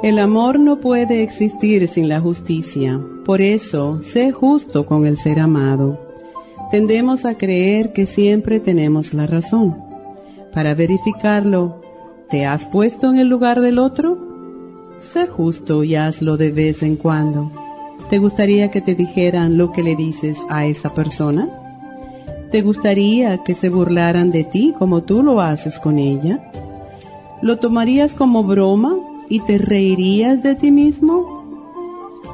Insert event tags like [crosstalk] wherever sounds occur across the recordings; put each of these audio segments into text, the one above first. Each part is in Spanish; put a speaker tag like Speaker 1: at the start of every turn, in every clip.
Speaker 1: El amor no puede existir sin la justicia. Por eso, sé justo con el ser amado. Tendemos a creer que siempre tenemos la razón. Para verificarlo, ¿te has puesto en el lugar del otro? Sé justo y hazlo de vez en cuando. ¿Te gustaría que te dijeran lo que le dices a esa persona? ¿Te gustaría que se burlaran de ti como tú lo haces con ella? ¿Lo tomarías como broma y te reirías de ti mismo?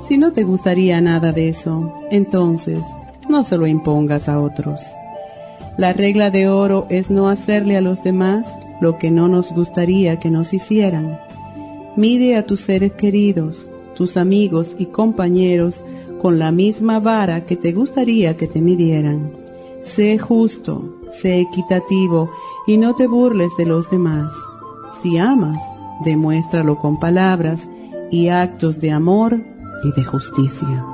Speaker 1: Si no te gustaría nada de eso, entonces no se lo impongas a otros. La regla de oro es no hacerle a los demás lo que no nos gustaría que nos hicieran. Mide a tus seres queridos, tus amigos y compañeros con la misma vara que te gustaría que te midieran. Sé justo, sé equitativo y no te burles de los demás. Si amas, demuéstralo con palabras y actos de amor y de justicia.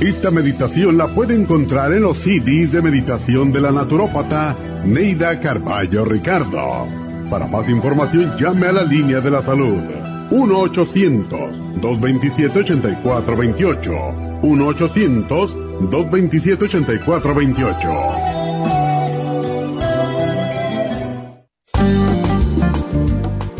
Speaker 2: Esta meditación la puede encontrar en los CDs de meditación de la naturópata Neida Carballo Ricardo. Para más información llame a la línea de la salud 1-800-227-8428. 1-800-227-8428.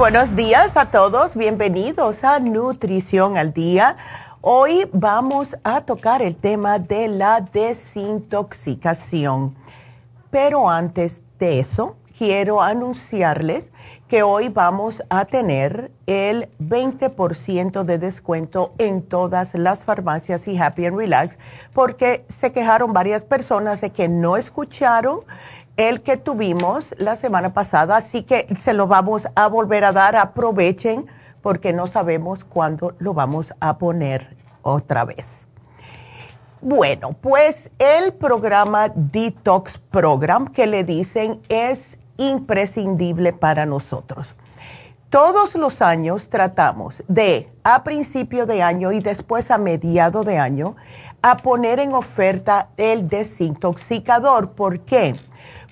Speaker 3: Buenos días a todos, bienvenidos a Nutrición al Día. Hoy vamos a tocar el tema de la desintoxicación. Pero antes de eso, quiero anunciarles que hoy vamos a tener el 20% de descuento en todas las farmacias y Happy and Relax porque se quejaron varias personas de que no escucharon el que tuvimos la semana pasada, así que se lo vamos a volver a dar. Aprovechen porque no sabemos cuándo lo vamos a poner otra vez. Bueno, pues el programa Detox Program que le dicen es imprescindible para nosotros. Todos los años tratamos de, a principio de año y después a mediado de año, a poner en oferta el desintoxicador. ¿Por qué?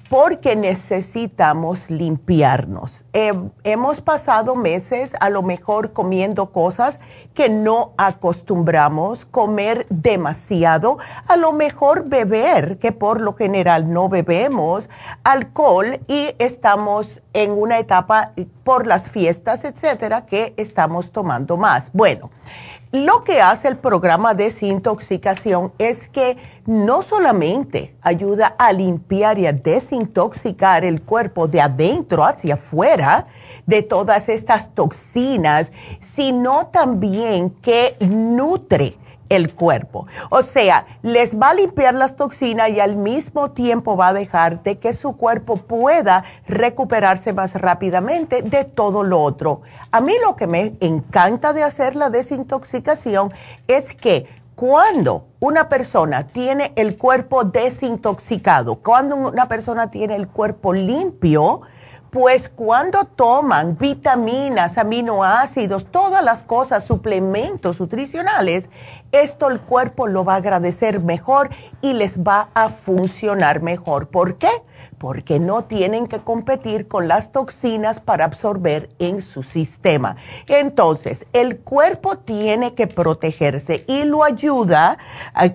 Speaker 3: Porque necesitamos limpiarnos. hemos pasado meses a lo mejor comiendo cosas que no acostumbramos, comer demasiado, a lo mejor beber, que por lo general no bebemos, alcohol y estamos en una etapa por las fiestas, etcétera, que estamos tomando más. Bueno, lo que hace el programa de desintoxicación es que no solamente ayuda a limpiar y a desintoxicar el cuerpo de adentro hacia afuera de todas estas toxinas, sino también que nutre el cuerpo. O sea, les va a limpiar las toxinas y al mismo tiempo va a dejar de que su cuerpo pueda recuperarse más rápidamente de todo lo otro. A mí lo que me encanta de hacer la desintoxicación es que cuando una persona tiene el cuerpo desintoxicado, cuando una persona tiene el cuerpo limpio, pues cuando toman vitaminas, aminoácidos, todas las cosas, suplementos nutricionales, esto el cuerpo lo va a agradecer mejor y les va a funcionar mejor. ¿Por qué? Porque no tienen que competir con las toxinas para absorber en su sistema. Entonces, el cuerpo tiene que protegerse y lo ayuda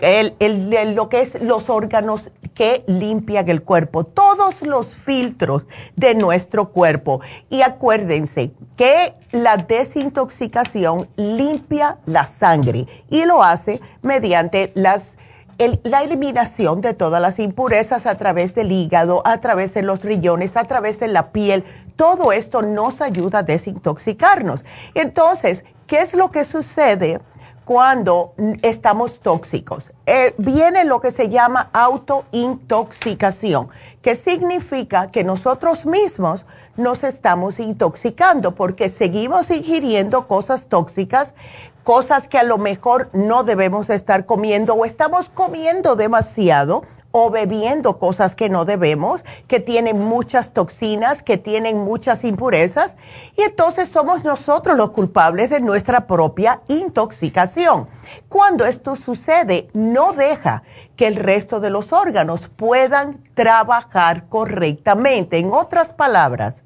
Speaker 3: el, lo que es los órganos que limpian el cuerpo, todos los filtros de nuestro cuerpo. Y acuérdense que la desintoxicación limpia la sangre y lo hace mediante las la eliminación de todas las impurezas a través del hígado, a través de los riñones, a través de la piel, todo esto nos ayuda a desintoxicarnos. Entonces, ¿qué es lo que sucede cuando estamos tóxicos? Eh, viene lo que se llama autointoxicación, que significa que nosotros mismos nos estamos intoxicando porque seguimos ingiriendo cosas tóxicas cosas que a lo mejor no debemos estar comiendo o estamos comiendo demasiado o bebiendo cosas que no debemos, que tienen muchas toxinas, que tienen muchas impurezas, y entonces somos nosotros los culpables de nuestra propia intoxicación. Cuando esto sucede, no deja que el resto de los órganos puedan trabajar correctamente. En otras palabras,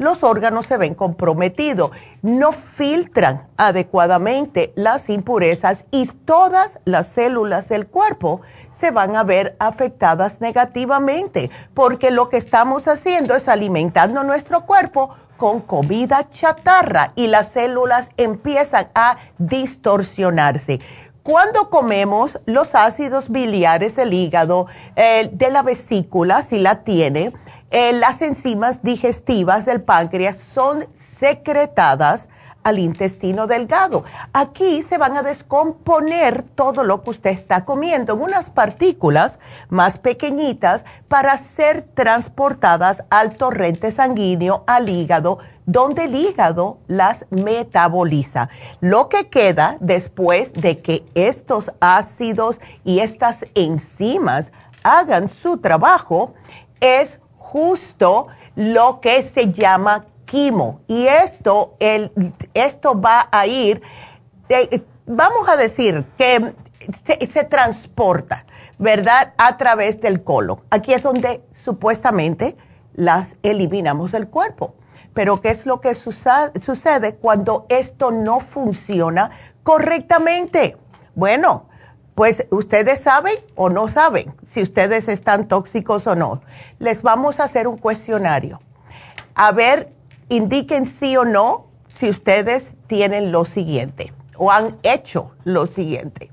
Speaker 3: los órganos se ven comprometidos, no filtran adecuadamente las impurezas y todas las células del cuerpo se van a ver afectadas negativamente, porque lo que estamos haciendo es alimentando nuestro cuerpo con comida chatarra y las células empiezan a distorsionarse. Cuando comemos los ácidos biliares del hígado, eh, de la vesícula, si la tiene, eh, las enzimas digestivas del páncreas son secretadas al intestino delgado. Aquí se van a descomponer todo lo que usted está comiendo en unas partículas más pequeñitas para ser transportadas al torrente sanguíneo, al hígado, donde el hígado las metaboliza. Lo que queda después de que estos ácidos y estas enzimas hagan su trabajo es justo lo que se llama quimo. Y esto, el, esto va a ir, vamos a decir que se, transporta, ¿verdad? A través del colon. Aquí es donde supuestamente las eliminamos del cuerpo. Pero ¿qué es lo que sucede cuando esto no funciona correctamente? Bueno, pues ustedes saben o no saben si ustedes están tóxicos o no. Les vamos a hacer un cuestionario. A ver, indiquen sí o no si ustedes tienen lo siguiente o han hecho lo siguiente.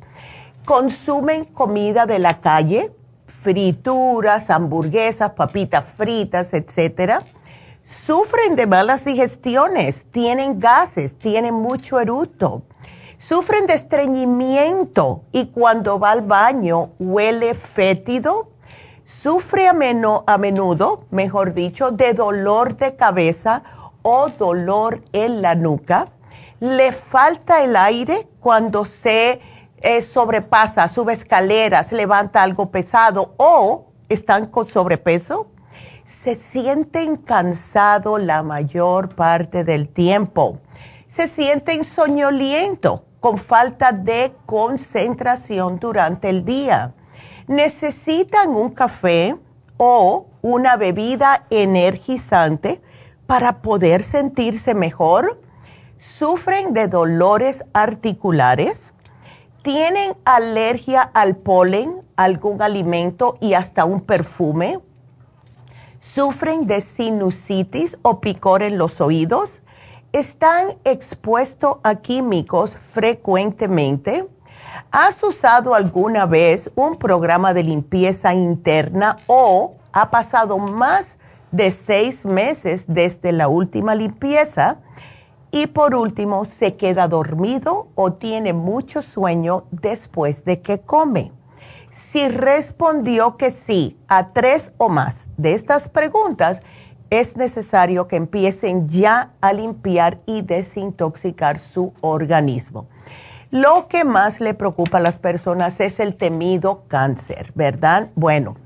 Speaker 3: Consumen comida de la calle, frituras, hamburguesas, papitas fritas, etcétera. Sufren de malas digestiones, tienen gases, tienen mucho eruto Sufren de estreñimiento y cuando va al baño huele fétido. Sufre a, menudo, mejor dicho, de dolor de cabeza o dolor en la nuca. Le falta el aire cuando se eh, sobrepasa, sube escaleras, levanta algo pesado o están con sobrepeso. Se sienten cansados la mayor parte del tiempo. Se sienten soñolientos con falta de concentración durante el día. Necesitan un café o una bebida energizante para poder sentirse mejor. Sufren de dolores articulares. Tienen alergia al polen, algún alimento y hasta un perfume. Sufren de sinusitis o picor en los oídos están expuestos a químicos frecuentemente. ¿Has usado alguna vez un programa de limpieza interna o ha pasado más de seis meses desde la última limpieza? Y por último, se queda dormido o tiene mucho sueño después de que come. Si respondió que sí a tres o más de estas preguntas, es necesario que empiecen ya a limpiar y desintoxicar su organismo. Lo que más le preocupa a las personas es el temido cáncer, ¿verdad? Bueno,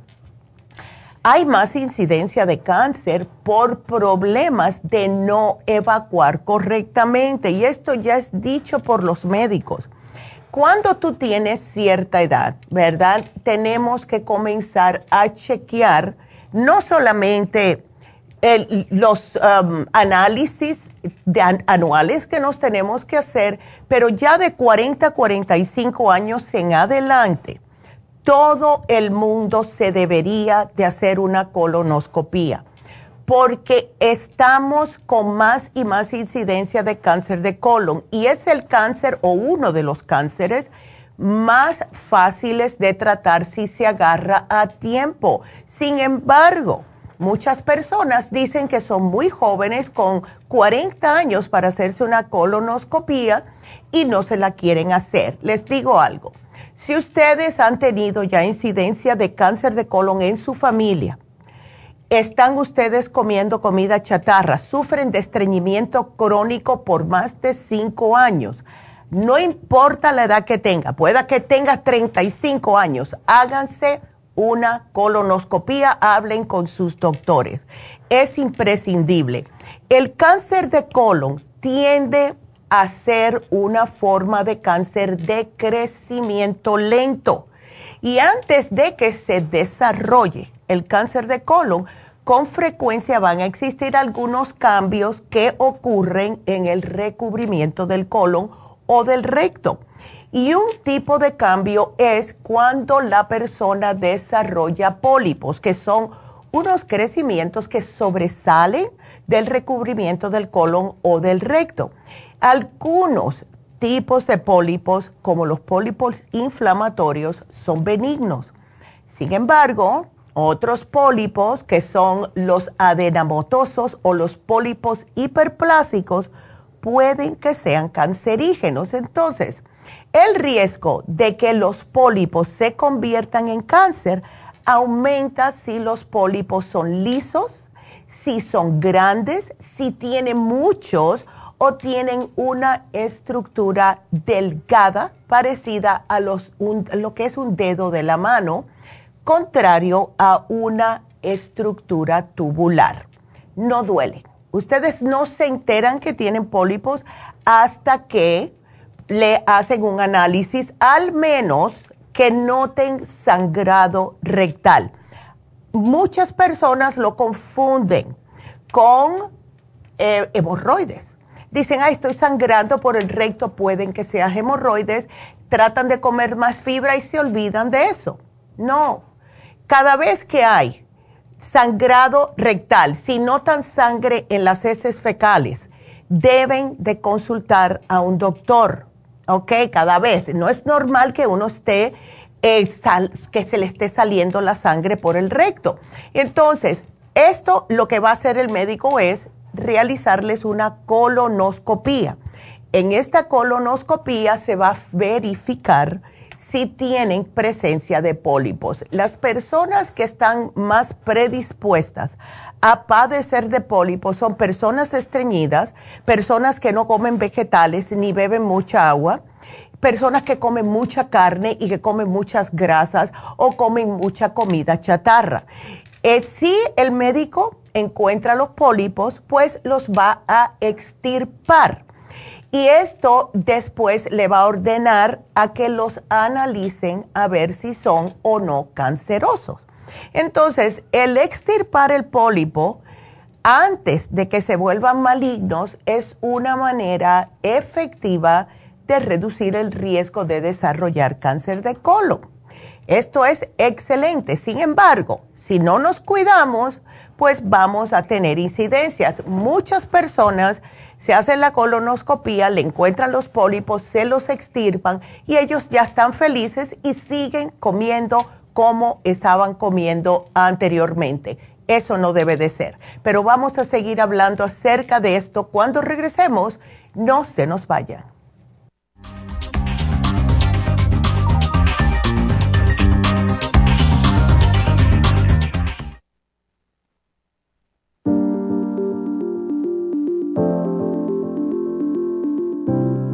Speaker 3: hay más incidencia de cáncer por problemas de no evacuar correctamente y esto ya es dicho por los médicos. Cuando tú tienes cierta edad, ¿verdad? Tenemos que comenzar a chequear no solamente los um, análisis anuales que nos tenemos que hacer, pero ya de 40 a 45 años en adelante, todo el mundo se debería de hacer una colonoscopía, porque estamos con más y más incidencia de cáncer de colon y es el cáncer o uno de los cánceres más fáciles de tratar si se agarra a tiempo. Sin embargo, Muchas personas dicen que son muy jóvenes con 40 años para hacerse una colonoscopía y no se la quieren hacer. Les digo algo, si ustedes han tenido ya incidencia de cáncer de colon en su familia, están ustedes comiendo comida chatarra, sufren de estreñimiento crónico por más de 5 años, no importa la edad que tenga, pueda que tenga 35 años, háganse una colonoscopía, hablen con sus doctores. Es imprescindible. El cáncer de colon tiende a ser una forma de cáncer de crecimiento lento. Y antes de que se desarrolle el cáncer de colon, con frecuencia van a existir algunos cambios que ocurren en el recubrimiento del colon o del recto. Y un tipo de cambio es cuando la persona desarrolla pólipos, que son unos crecimientos que sobresalen del recubrimiento del colon o del recto. Algunos tipos de pólipos, como los pólipos inflamatorios, son benignos. Sin embargo, otros pólipos, que son los adenamotosos o los pólipos hiperplásicos, pueden que sean cancerígenos. Entonces, el riesgo de que los pólipos se conviertan en cáncer aumenta si los pólipos son lisos, si son grandes, si tienen muchos o tienen una estructura delgada parecida a lo que es un dedo de la mano, contrario a una estructura tubular. No duele. Ustedes no se enteran que tienen pólipos hasta que le hacen un análisis, al menos que noten sangrado rectal. Muchas personas lo confunden con eh, hemorroides. Dicen, ay, estoy sangrando por el recto, pueden que sea hemorroides, tratan de comer más fibra y se olvidan de eso. No, cada vez que hay sangrado rectal, si notan sangre en las heces fecales, deben de consultar a un doctor ¿ok? Cada vez. No es normal que uno esté, eh, que se le esté saliendo la sangre por el recto. Entonces, esto lo que va a hacer el médico es realizarles una colonoscopía. En esta colonoscopía se va a verificar si tienen presencia de pólipos. Las personas que están más predispuestas a padecer de pólipos son personas estreñidas, personas que no comen vegetales ni beben mucha agua, personas que comen mucha carne y que comen muchas grasas o comen mucha comida chatarra. Eh, si el médico encuentra los pólipos, pues los va a extirpar. Y esto después le va a ordenar a que los analicen a ver si son o no cancerosos. Entonces, el extirpar el pólipo antes de que se vuelvan malignos es una manera efectiva de reducir el riesgo de desarrollar cáncer de colon. Esto es excelente. Sin embargo, si no nos cuidamos, pues vamos a tener incidencias. Muchas personas se hacen la colonoscopía, le encuentran los pólipos, se los extirpan y ellos ya están felices y siguen comiendo como estaban comiendo anteriormente. Eso no debe de ser. Pero vamos a seguir hablando acerca de esto cuando regresemos No se nos vayan.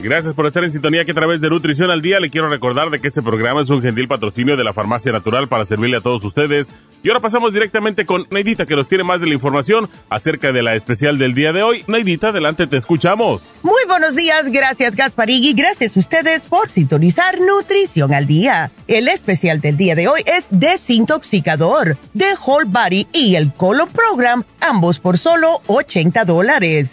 Speaker 4: Gracias por estar en sintonía que a través de Nutrición al Día le quiero recordar de que este programa es un gentil patrocinio de la Farmacia Natural para servirle a todos ustedes. Y ahora pasamos directamente con Neidita que nos tiene más de la información acerca de la especial del día de hoy. Neidita, adelante, te escuchamos.
Speaker 3: Muy buenos días, gracias Gasparigui, gracias a ustedes por sintonizar Nutrición al Día. El especial del día de hoy es desintoxicador de Whole Body y el Colon Program, ambos por solo 80 dólares.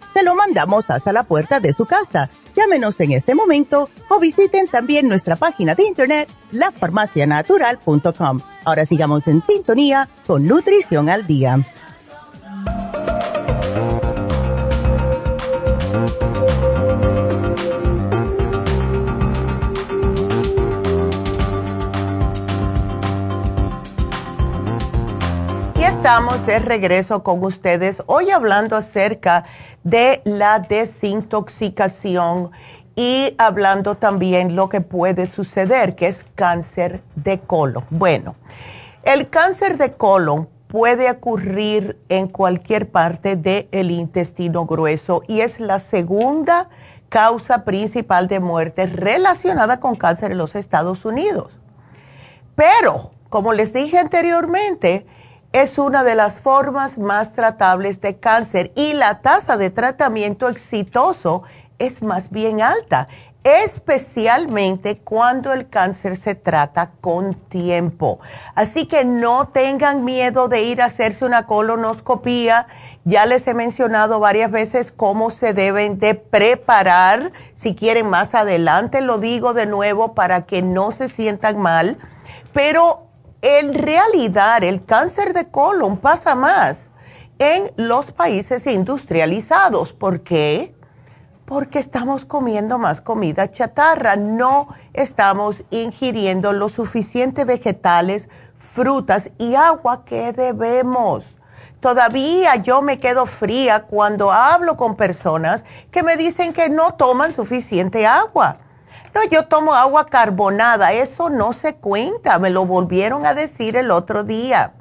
Speaker 3: Se lo mandamos hasta la puerta de su casa. Llámenos en este momento o visiten también nuestra página de internet, lafarmacianatural.com. Ahora sigamos en sintonía con Nutrición al Día. Y estamos de regreso con ustedes hoy hablando acerca la desintoxicación y hablando también lo que puede suceder, que es cáncer de colon. Bueno, el cáncer de colon puede ocurrir en cualquier parte del intestino grueso y es la segunda causa principal de muerte relacionada con cáncer en los Estados Unidos. Pero, como les dije anteriormente, es una de las formas más tratables de cáncer y la tasa de tratamiento exitoso es más bien alta, especialmente cuando el cáncer se trata con tiempo. Así que no tengan miedo de ir a hacerse una colonoscopía. Ya les he mencionado varias veces cómo se deben de preparar. Si quieren más adelante lo digo de nuevo para que no se sientan mal. Pero en realidad el cáncer de colon pasa más en los países industrializados. ¿Por qué? Porque estamos comiendo más comida chatarra, no estamos ingiriendo lo suficiente vegetales, frutas y agua que debemos. Todavía yo me quedo fría cuando hablo con personas que me dicen que no toman suficiente agua. No, yo tomo agua carbonada, eso no se cuenta, me lo volvieron a decir el otro día.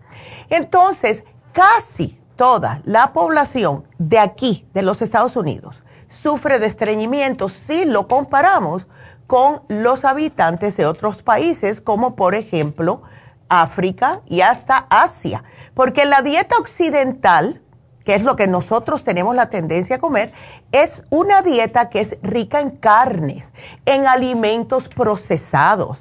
Speaker 3: Entonces, casi toda la población de aquí, de los Estados Unidos, sufre de estreñimiento si lo comparamos con los habitantes de otros países, como por ejemplo África y hasta Asia. Porque la dieta occidental, que es lo que nosotros tenemos la tendencia a comer, es una dieta que es rica en carnes, en alimentos procesados,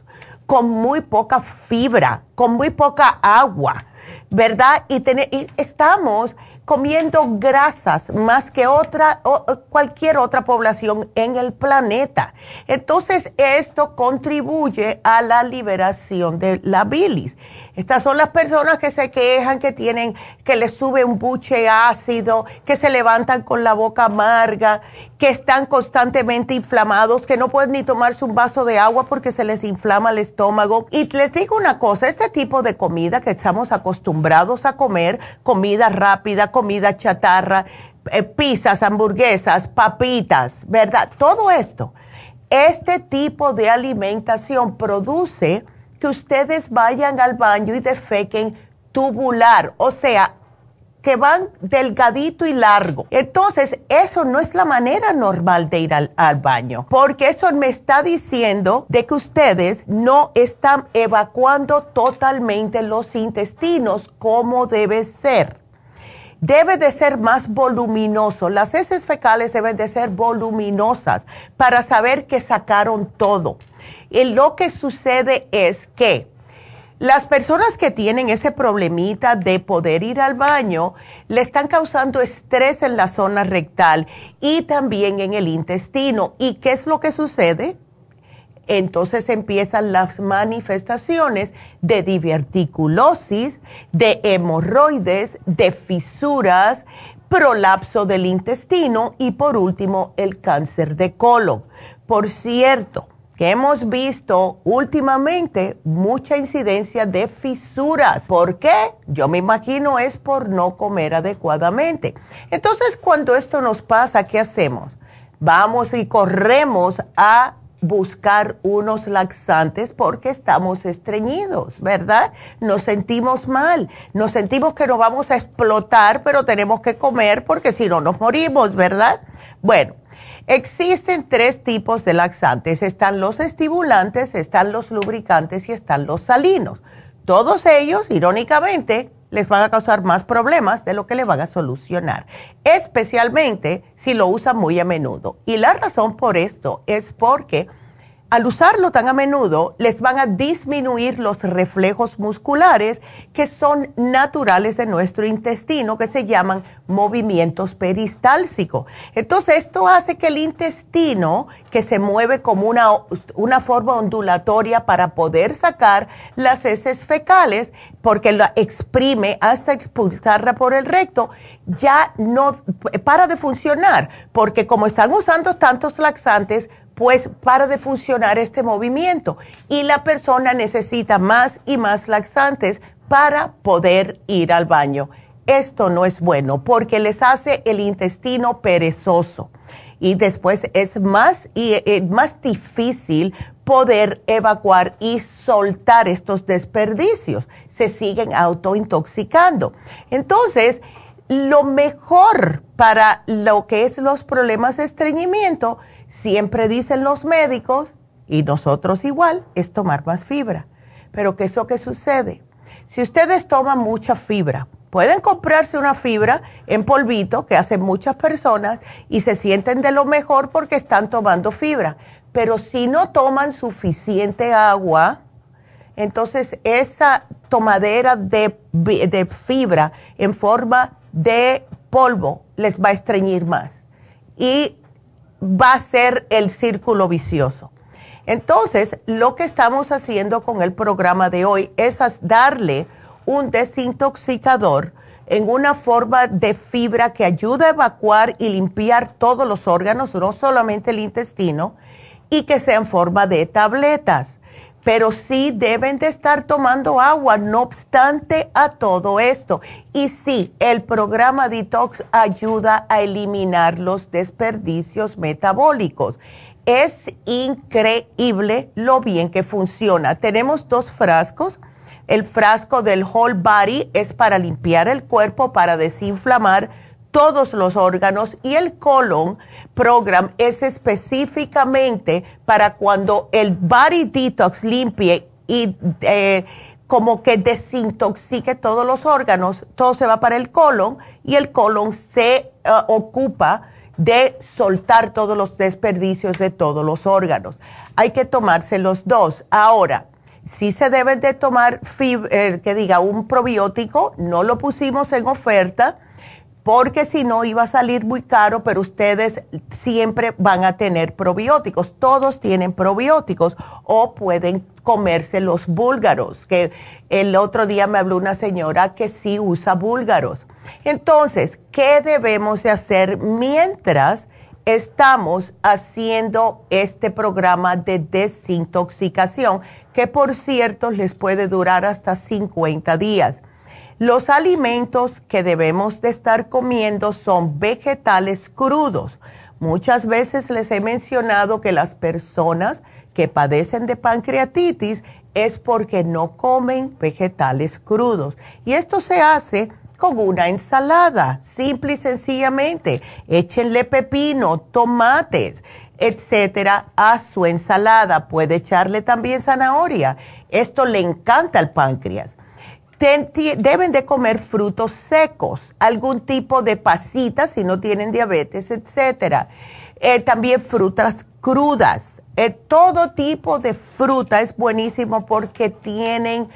Speaker 3: con muy poca fibra, con muy poca agua, ¿verdad? Y, y estamos comiendo grasas más que otra, cualquier otra población en el planeta. Entonces, esto contribuye a la liberación de la bilis. Estas son las personas que se quejan, que tienen, que les sube un buche ácido, que se levantan con la boca amarga, que están constantemente inflamados, que no pueden ni tomarse un vaso de agua porque se les inflama el estómago. Y les digo una cosa, este tipo de comida que estamos acostumbrados a comer, comida rápida, comida chatarra, eh, pizzas, hamburguesas, papitas, ¿verdad? Todo esto, este tipo de alimentación produce que ustedes vayan al baño y defequen tubular, o sea, que van delgadito y largo. Entonces, eso no es la manera normal de ir al, baño, porque eso me está diciendo de que ustedes no están evacuando totalmente los intestinos como debe ser debe de ser más voluminoso. Las heces fecales deben de ser voluminosas para saber que sacaron todo. Y lo que sucede es que las personas que tienen ese problemita de poder ir al baño le están causando estrés en la zona rectal y también en el intestino. ¿Y qué es lo que sucede? entonces empiezan las manifestaciones de diverticulosis, de hemorroides, de fisuras, prolapso del intestino y por último el cáncer de colon. Por cierto, que hemos visto últimamente mucha incidencia de fisuras. ¿Por qué? Yo me imagino es por no comer adecuadamente. Entonces, cuando esto nos pasa, ¿qué hacemos? Vamos y corremos a buscar unos laxantes porque estamos estreñidos, ¿verdad? Nos sentimos mal, nos sentimos que nos vamos a explotar, pero tenemos que comer porque si no nos morimos, ¿verdad? Bueno, existen tres tipos de laxantes. Están los estimulantes, están los lubricantes y están los salinos. Todos ellos, irónicamente, les van a causar más problemas de lo que le van a solucionar, especialmente si lo usan muy a menudo. Y la razón por esto es porque al usarlo tan a menudo, les van a disminuir los reflejos musculares que son naturales de nuestro intestino, que se llaman movimientos peristálsicos. Entonces, esto hace que el intestino, que se mueve como una, una forma ondulatoria para poder sacar las heces fecales, porque la exprime hasta expulsarla por el recto, ya no para de funcionar, porque como están usando tantos laxantes, pues para de funcionar este movimiento y la persona necesita más y más laxantes para poder ir al baño. Esto no es bueno porque les hace el intestino perezoso y después es más, y, eh, más difícil poder evacuar y soltar estos desperdicios. Se siguen autointoxicando. Entonces, lo mejor para lo que es los problemas de estreñimiento Siempre dicen los médicos, y nosotros igual, es tomar más fibra. Pero ¿qué es lo que sucede? Si ustedes toman mucha fibra, pueden comprarse una fibra en polvito que hacen muchas personas y se sienten de lo mejor porque están tomando fibra. Pero si no toman suficiente agua, entonces esa tomadera de, de fibra en forma de polvo les va a estreñir más. Y va a ser el círculo vicioso. Entonces, lo que estamos haciendo con el programa de hoy es darle un desintoxicador en una forma de fibra que ayuda a evacuar y limpiar todos los órganos, no solamente el intestino, y que sea en forma de tabletas pero sí deben de estar tomando agua, no obstante a todo esto. Y sí, el programa Detox ayuda a eliminar los desperdicios metabólicos. Es increíble lo bien que funciona. Tenemos dos frascos. El frasco del Whole Body es para limpiar el cuerpo, para desinflamar todos los órganos y el colon program es específicamente para cuando el body detox limpie y eh, como que desintoxique todos los órganos, todo se va para el colon y el colon se eh, ocupa de soltar todos los desperdicios de todos los órganos. Hay que tomarse los dos. Ahora, sí se deben de tomar, eh, que diga, un probiótico, no lo pusimos en oferta porque si no iba a salir muy caro, pero ustedes siempre van a tener probióticos. Todos tienen probióticos o pueden comerse los búlgaros, que el otro día me habló una señora que sí usa búlgaros. Entonces, ¿qué debemos de hacer mientras estamos haciendo este programa de desintoxicación, que por cierto les puede durar hasta 50 días? Los alimentos que debemos de estar comiendo son vegetales crudos. Muchas veces les he mencionado que las personas que padecen de pancreatitis es porque no comen vegetales crudos. Y esto se hace con una ensalada, simple y sencillamente. Échenle pepino, tomates, etcétera, a su ensalada. Puede echarle también zanahoria. Esto le encanta al páncreas deben de comer frutos secos, algún tipo de pasitas si no tienen diabetes, etcétera. Eh, también frutas crudas. Eh, todo tipo de fruta es buenísimo porque tienen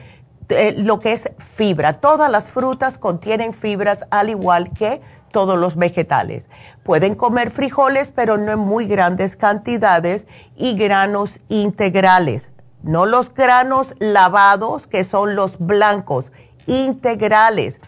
Speaker 3: eh, lo que es fibra. Todas las frutas contienen fibras al igual que todos los vegetales. Pueden comer frijoles, pero no en muy grandes cantidades, y granos integrales no los granos lavados, que son los blancos, integrales.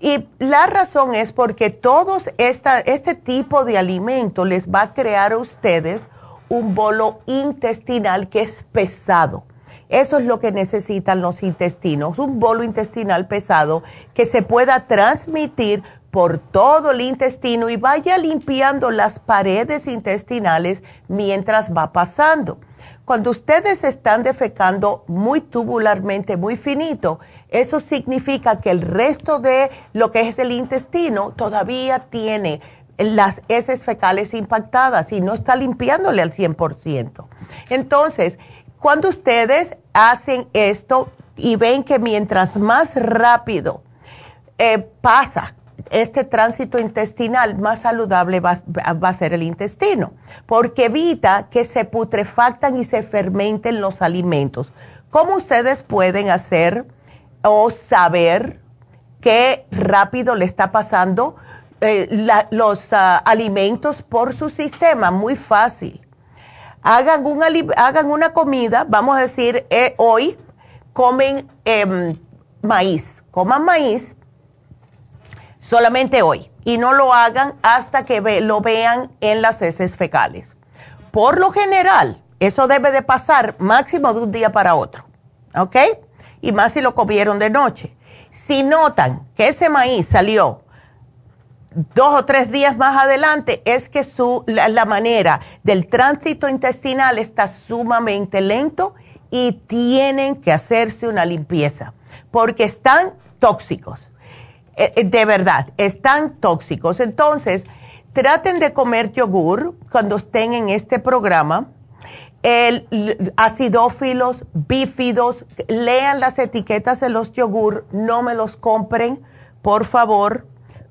Speaker 3: Y la razón es porque todos esta, este tipo de alimento les va a crear a ustedes un bolo intestinal que es pesado. Eso es lo que necesitan los intestinos, un bolo intestinal pesado que se pueda transmitir por todo el intestino y vaya limpiando las paredes intestinales mientras va pasando. Cuando ustedes están defecando muy tubularmente, muy finito, eso significa que el resto de lo que es el intestino todavía tiene las heces fecales impactadas y no está limpiándole al 100%. Entonces, cuando ustedes hacen esto y ven que mientras más rápido eh, pasa este tránsito intestinal, más saludable va, a ser el intestino, porque evita que se putrefactan y se fermenten los alimentos. ¿Cómo ustedes pueden hacer o saber qué rápido le está pasando eh, los ah, alimentos por su sistema? Muy fácil. Hagan, un, hagan una comida, vamos a decir, eh, hoy comen em, maíz, coman maíz solamente hoy y no lo hagan hasta que lo vean en las heces fecales. Por lo general, eso debe de pasar máximo de un día para otro, ¿ok? Y más si lo comieron de noche. Si notan que ese maíz salió dos o tres días más adelante, es que su, la, la manera del tránsito intestinal está sumamente lento y tienen que hacerse una limpieza porque están tóxicos. Eh, eh, de verdad, están tóxicos. Entonces, traten de comer yogur cuando estén en este programa. El, acidófilos, bífidos, lean las etiquetas de los yogur, no me los compren, por favor,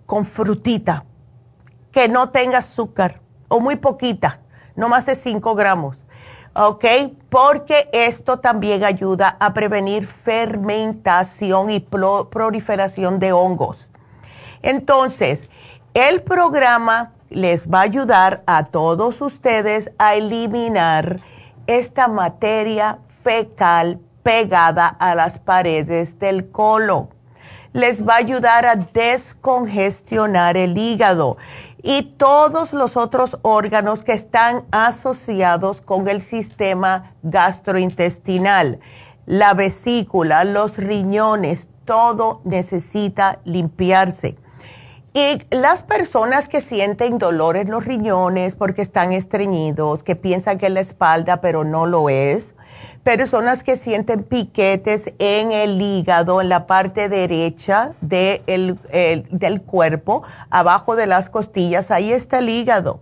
Speaker 3: con frutita, que no tenga azúcar o muy poquita, no más de 5 gramos. ¿Ok? Porque esto también ayuda a prevenir fermentación y proliferación de hongos. Entonces, el programa les va a ayudar a todos ustedes a eliminar esta materia fecal pegada a las paredes del colon. Les va a ayudar a descongestionar el hígado y todos los otros órganos que están asociados con el sistema gastrointestinal, la vesícula, los riñones, todo necesita limpiarse. Y las personas que sienten dolor en los riñones porque están estreñidos, que piensan que es la espalda, pero no lo es, personas que sienten piquetes en el hígado, en la parte derecha del cuerpo, abajo de las costillas, ahí está el hígado.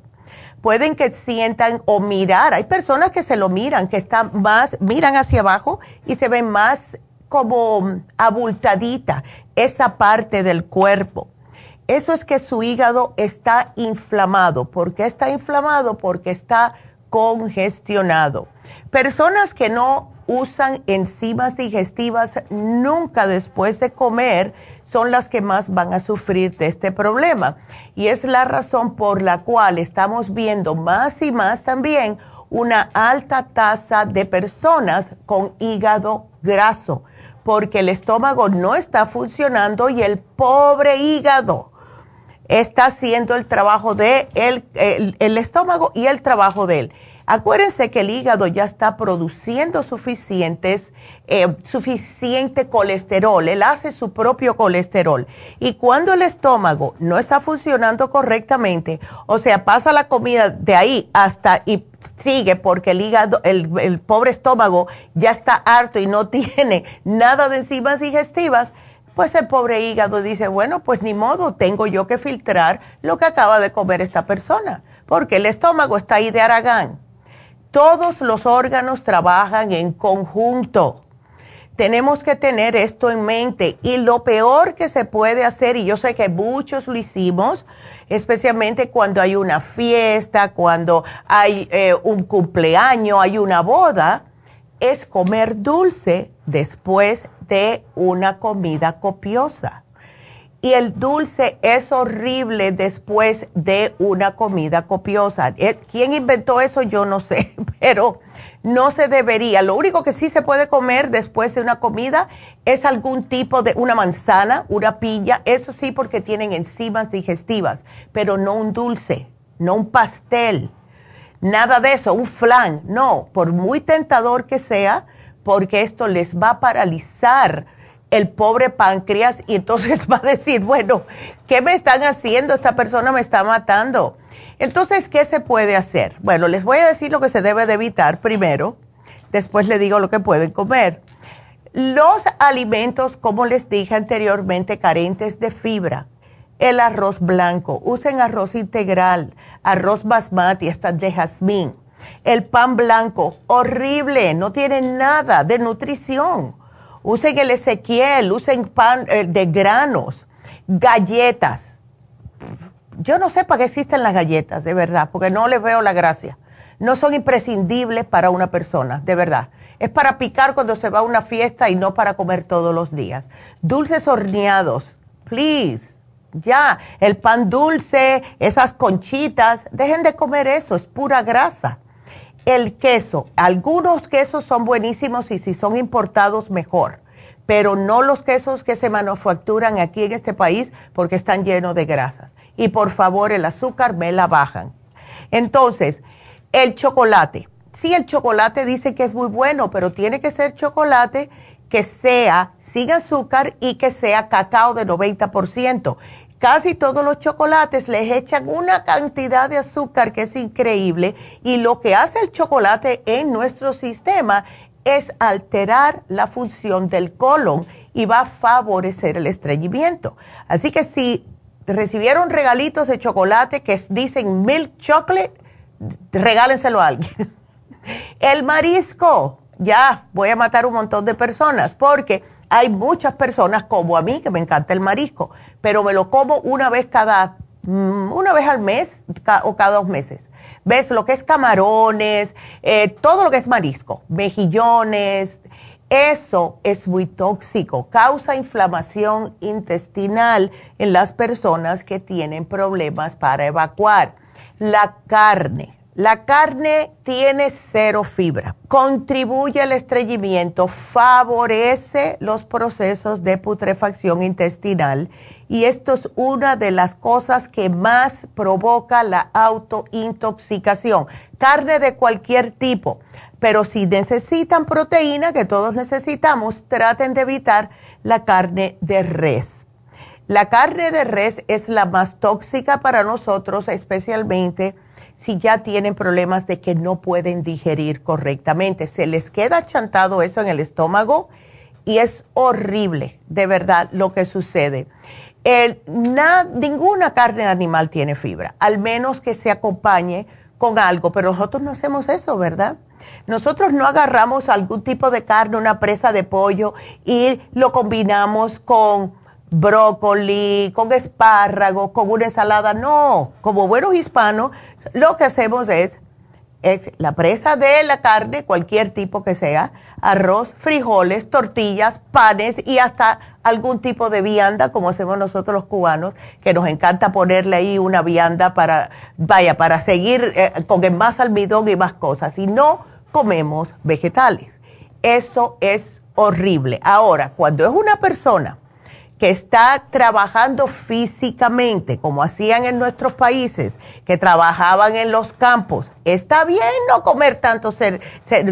Speaker 3: Pueden que sientan o mirar, hay personas que se lo miran, que están más, miran hacia abajo y se ven más como abultadita esa parte del cuerpo. Eso es que su hígado está inflamado. ¿Por qué está inflamado? Porque está congestionado. Personas que no usan enzimas digestivas nunca después de comer son las que más van a sufrir de este problema. Y es la razón por la cual estamos viendo más y más también una alta tasa de personas con hígado graso, porque el estómago no está funcionando y el pobre hígado está haciendo el trabajo de el, estómago y el trabajo de él. Acuérdense que el hígado ya está produciendo suficientes, eh, suficiente colesterol, él hace su propio colesterol. Y cuando el estómago no está funcionando correctamente, o sea, pasa la comida de ahí hasta y sigue porque el hígado, el, el pobre estómago ya está harto y no [laughs] tiene nada de enzimas digestivas, pues el pobre hígado dice, bueno, pues ni modo, tengo yo que filtrar lo que acaba de comer esta persona, porque el estómago está ahí de Aragán todos los órganos trabajan en conjunto. Tenemos que tener esto en mente. Y lo peor que se puede hacer, y yo sé que muchos lo hicimos, especialmente cuando hay una fiesta, cuando hay eh, un cumpleaños, hay una boda, es comer dulce después de una comida copiosa y el dulce es horrible después de una comida copiosa. Eh, ¿Quién inventó eso? Yo no sé, [laughs] pero no se debería. Lo único que sí se puede comer después de una comida es algún tipo de una manzana, una pilla, eso sí porque tienen enzimas digestivas, pero no un dulce, no un pastel, nada de eso, un flan, no, por muy tentador que sea, porque esto les va a paralizar el pobre páncreas y entonces [laughs] va a decir, bueno, ¿qué me están haciendo? Esta persona me está matando. Entonces, ¿qué se puede hacer? Bueno, les voy a decir lo que se debe de evitar primero, después les digo lo que pueden comer. Los alimentos, como les dije anteriormente, carentes de fibra. El arroz blanco, usen arroz integral, arroz basmati, hasta de jazmín. El pan blanco, horrible, no tiene nada de nutrición usen el Ezequiel, usen pan eh, de granos, galletas. Yo no sé para qué existen las galletas, de verdad, porque no les veo la gracia. No son imprescindibles para una persona, de verdad. Es para picar cuando se va a una fiesta y no para comer todos los días. Dulces horneados, please. Ya, el pan dulce, esas conchitas, dejen de comer eso, es pura grasa el queso, algunos quesos son buenísimos y si son importados mejor, pero no los quesos que se manufacturan aquí en este país porque están llenos de grasas. Y por favor, el azúcar me la bajan. Entonces, el chocolate. Sí, el chocolate dice que es muy bueno, pero tiene que ser chocolate que sea sin azúcar y que sea cacao de 90% casi todos los chocolates les echan una cantidad de azúcar que es increíble y lo que hace el chocolate en nuestro sistema es alterar la función del colon y va a favorecer el estreñimiento. Así que si recibieron regalitos de chocolate que dicen milk chocolate, regálenselo a alguien. [laughs] El marisco, ya voy a matar un montón de personas porque hay muchas personas como a mí que me encanta el marisco, pero me lo como una vez cada, mm, una vez al mes o cada dos meses. ¿Ves? Lo que es camarones, eh, todo lo que es marisco, mejillones, eso es muy tóxico, causa inflamación intestinal en las personas que tienen problemas para evacuar. La carne, la carne tiene cero fibra, contribuye al estreñimiento, favorece los procesos de putrefacción intestinal y esto es una de las cosas que más provoca la autointoxicación. Carne de cualquier tipo, pero si necesitan proteína, que todos necesitamos, traten de evitar la carne de res. La carne de res es la más tóxica para nosotros, especialmente si ya tienen problemas de que no pueden digerir correctamente. Se les queda chantado eso en el estómago y es horrible, de verdad, lo que sucede. ninguna carne animal tiene fibra, al menos que se acompañe con algo, pero nosotros no hacemos eso, ¿verdad? Nosotros no agarramos algún tipo de carne, una presa de pollo y lo combinamos con brócoli, con espárragos, con una ensalada. No, como buenos hispanos, lo que hacemos es es la presa de la carne, cualquier tipo que sea, arroz, frijoles, tortillas, panes y hasta algún tipo de vianda, como hacemos nosotros los cubanos, que nos encanta ponerle ahí una vianda para, vaya, para seguir eh, con más almidón y más cosas. Y no comemos vegetales. Eso es horrible. Ahora, cuando es una persona que está trabajando físicamente, como hacían en nuestros países, que trabajaban en los campos, está bien no comer tanto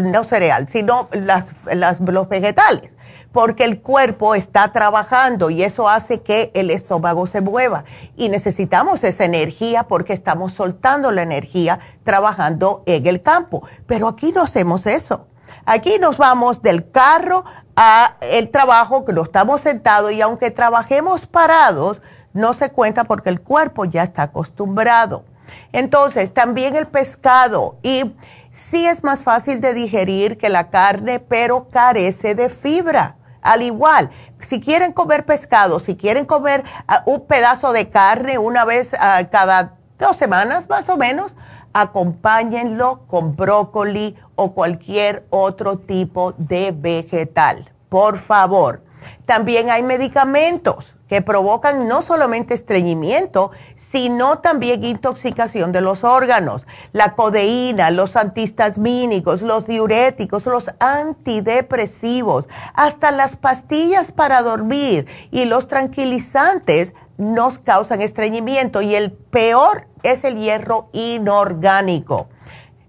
Speaker 3: no cereal, sino los vegetales, porque el cuerpo está trabajando y eso hace que el estómago se mueva. Y necesitamos esa energía porque estamos soltando la energía trabajando en el campo. Pero aquí no hacemos eso. Aquí nos vamos del carro a el trabajo, que lo estamos sentados y aunque trabajemos parados, no se cuenta porque el cuerpo ya está acostumbrado. Entonces, también el pescado y sí es más fácil de digerir que la carne, pero carece de fibra. Al igual, si quieren comer pescado, si quieren comer ah, un pedazo de carne una vez ah, cada dos semanas más o menos, acompáñenlo con brócoli o cualquier otro tipo de vegetal. Por favor. También hay medicamentos que provocan no solamente estreñimiento, sino también intoxicación de los órganos. La codeína, los antihistamínicos, los diuréticos, los antidepresivos, hasta las pastillas para dormir y los tranquilizantes nos causan estreñimiento y el peor es el hierro inorgánico.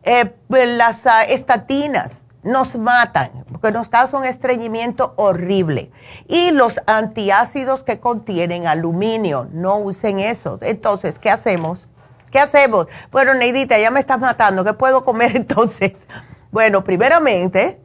Speaker 3: Eh, las ah, estatinas nos matan porque nos causan estreñimiento horrible. Y los antiácidos que contienen aluminio, no usen eso. Entonces, ¿qué hacemos? ¿Qué hacemos? Bueno, Neidita, ya me estás matando, ¿qué puedo comer [laughs] entonces? Bueno, primeramente,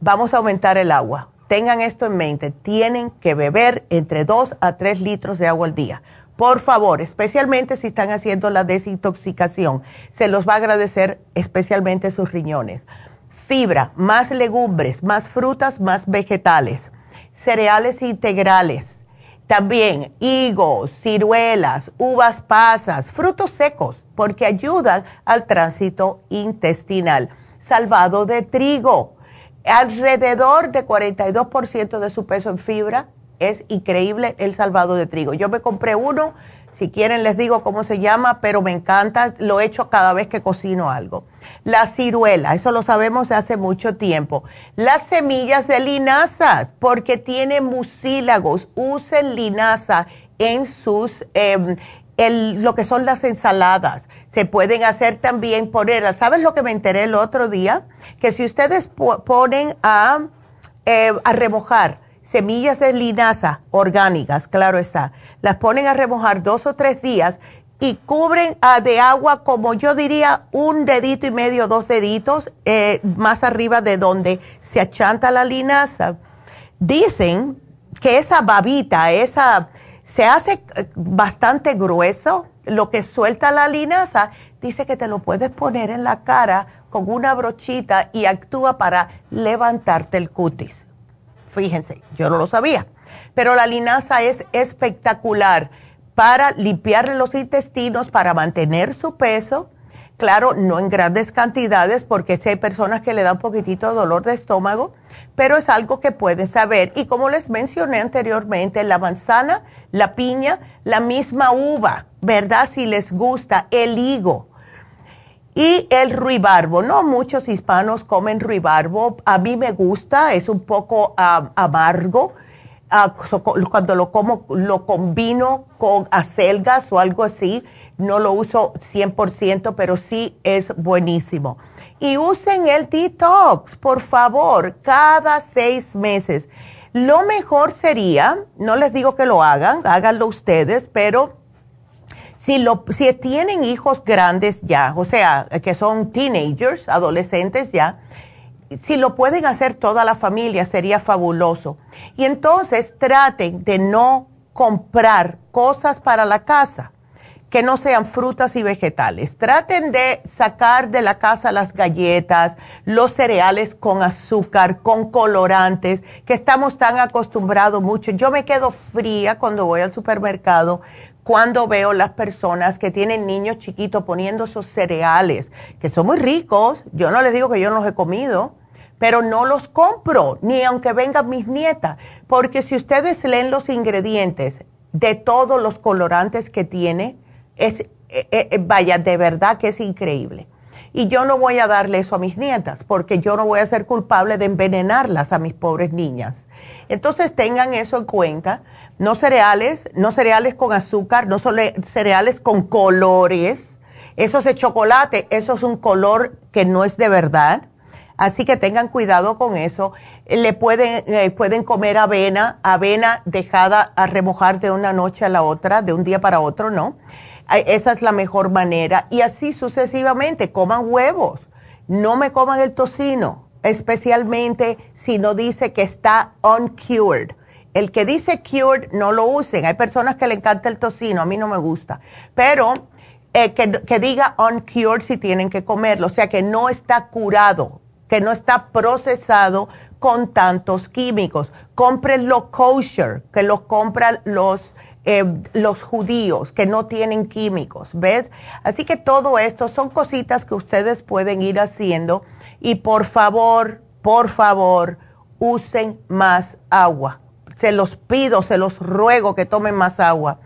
Speaker 3: vamos a aumentar el agua tengan esto en mente, tienen que beber entre 2 a 3 litros de agua al día. Por favor, especialmente si están haciendo la desintoxicación, se los va a agradecer especialmente sus riñones. Fibra, más legumbres, más frutas, más vegetales, cereales integrales, también higos, ciruelas, uvas pasas, frutos secos, porque ayudan al tránsito intestinal. Salvado de trigo, alrededor de 42% de su peso en fibra. Es increíble el salvado de trigo. Yo me compré uno, si quieren les digo cómo se llama, pero me encanta, lo he hecho cada vez que cocino algo. La ciruela, eso lo sabemos hace mucho tiempo. Las semillas de linaza, porque tiene mucílagos, usen linaza en sus, em, lo que son las ensaladas se pueden hacer también poner, ¿sabes lo que me enteré el otro día? Que si ustedes ponen a, eh, a remojar semillas de linaza orgánicas, claro está, las ponen a remojar dos o tres días y cubren ah, de agua como yo diría un dedito y medio, dos deditos eh, más arriba de donde se achanta la linaza. Dicen que esa babita, esa se hace eh, bastante grueso lo que suelta la linaza, dice que te lo puedes poner en la cara con una brochita y actúa para levantarte el cutis. Fíjense, yo no lo sabía. Pero la linaza es espectacular para limpiarle los intestinos, para mantener su peso. Claro, no en grandes cantidades porque si hay personas que le dan un poquitito de dolor de estómago, pero es algo que puedes saber. Y como les mencioné anteriormente, la manzana, la piña, la misma uva, ¿verdad? Si les gusta, el higo. Y el ruibarbo, no muchos hispanos comen ruibarbo, a mí me gusta, es un poco amargo. Ah, cuando lo como, lo combino con acelgas o algo así, no lo uso 100%, pero sí es buenísimo. Y usen el detox, por favor, cada seis meses. Lo mejor sería, no les digo que lo hagan, háganlo ustedes, pero si, lo, si tienen hijos grandes ya, o sea, que son teenagers, adolescentes ya, si lo pueden hacer toda la familia sería fabuloso. Y entonces traten de no comprar cosas para la casa que no sean frutas y vegetales. Traten de sacar de la casa las galletas, los cereales con azúcar, con colorantes, que estamos tan acostumbrados mucho. Yo me quedo fría cuando voy al supermercado cuando veo las personas que tienen niños chiquitos poniendo esos cereales, que son muy ricos, yo no les digo que yo no los he comido, pero no los compro, ni aunque vengan mis nietas, porque si ustedes leen los ingredientes de todos los colorantes que tiene, es, eh, eh, vaya, de verdad que es increíble. Y yo no voy a darle eso a mis nietas, porque yo no voy a ser culpable de envenenarlas a mis pobres niñas. Entonces tengan eso en cuenta. No cereales, no cereales con azúcar, no cereales con colores. Eso es de chocolate, eso es un color que no es de verdad. Así que tengan cuidado con eso. Le pueden, eh, pueden comer avena, avena dejada a remojar de una noche a la otra, de un día para otro, ¿no? Esa es la mejor manera. Y así sucesivamente, coman huevos. No me coman el tocino, especialmente si no dice que está uncured. El que dice cured no lo usen. Hay personas que le encanta el tocino, a mí no me gusta. Pero eh, que, que diga uncured si tienen que comerlo, o sea que no está curado que no está procesado con tantos químicos. Cómprenlo kosher, que lo compran los, eh, los judíos, que no tienen químicos, ¿ves? Así que todo esto son cositas que ustedes pueden ir haciendo y por favor, por favor, usen más agua. Se los pido, se los ruego que tomen más agua.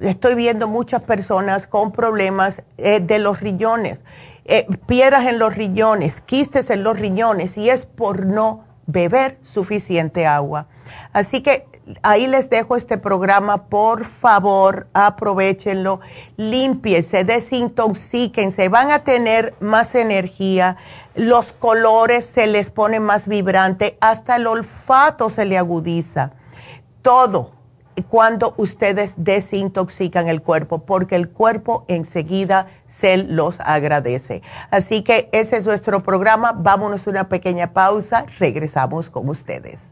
Speaker 3: Estoy viendo muchas personas con problemas eh, de los riñones eh, piedras en los riñones, quistes en los riñones, y es por no beber suficiente agua. Así que ahí les dejo este programa, por favor, aprovechenlo, limpiense, desintoxíquense, van a tener más energía, los colores se les ponen más vibrante, hasta el olfato se le agudiza. Todo cuando ustedes desintoxican el cuerpo, porque el cuerpo enseguida se los agradece. Así que ese es nuestro programa. Vámonos a una pequeña pausa. Regresamos con ustedes.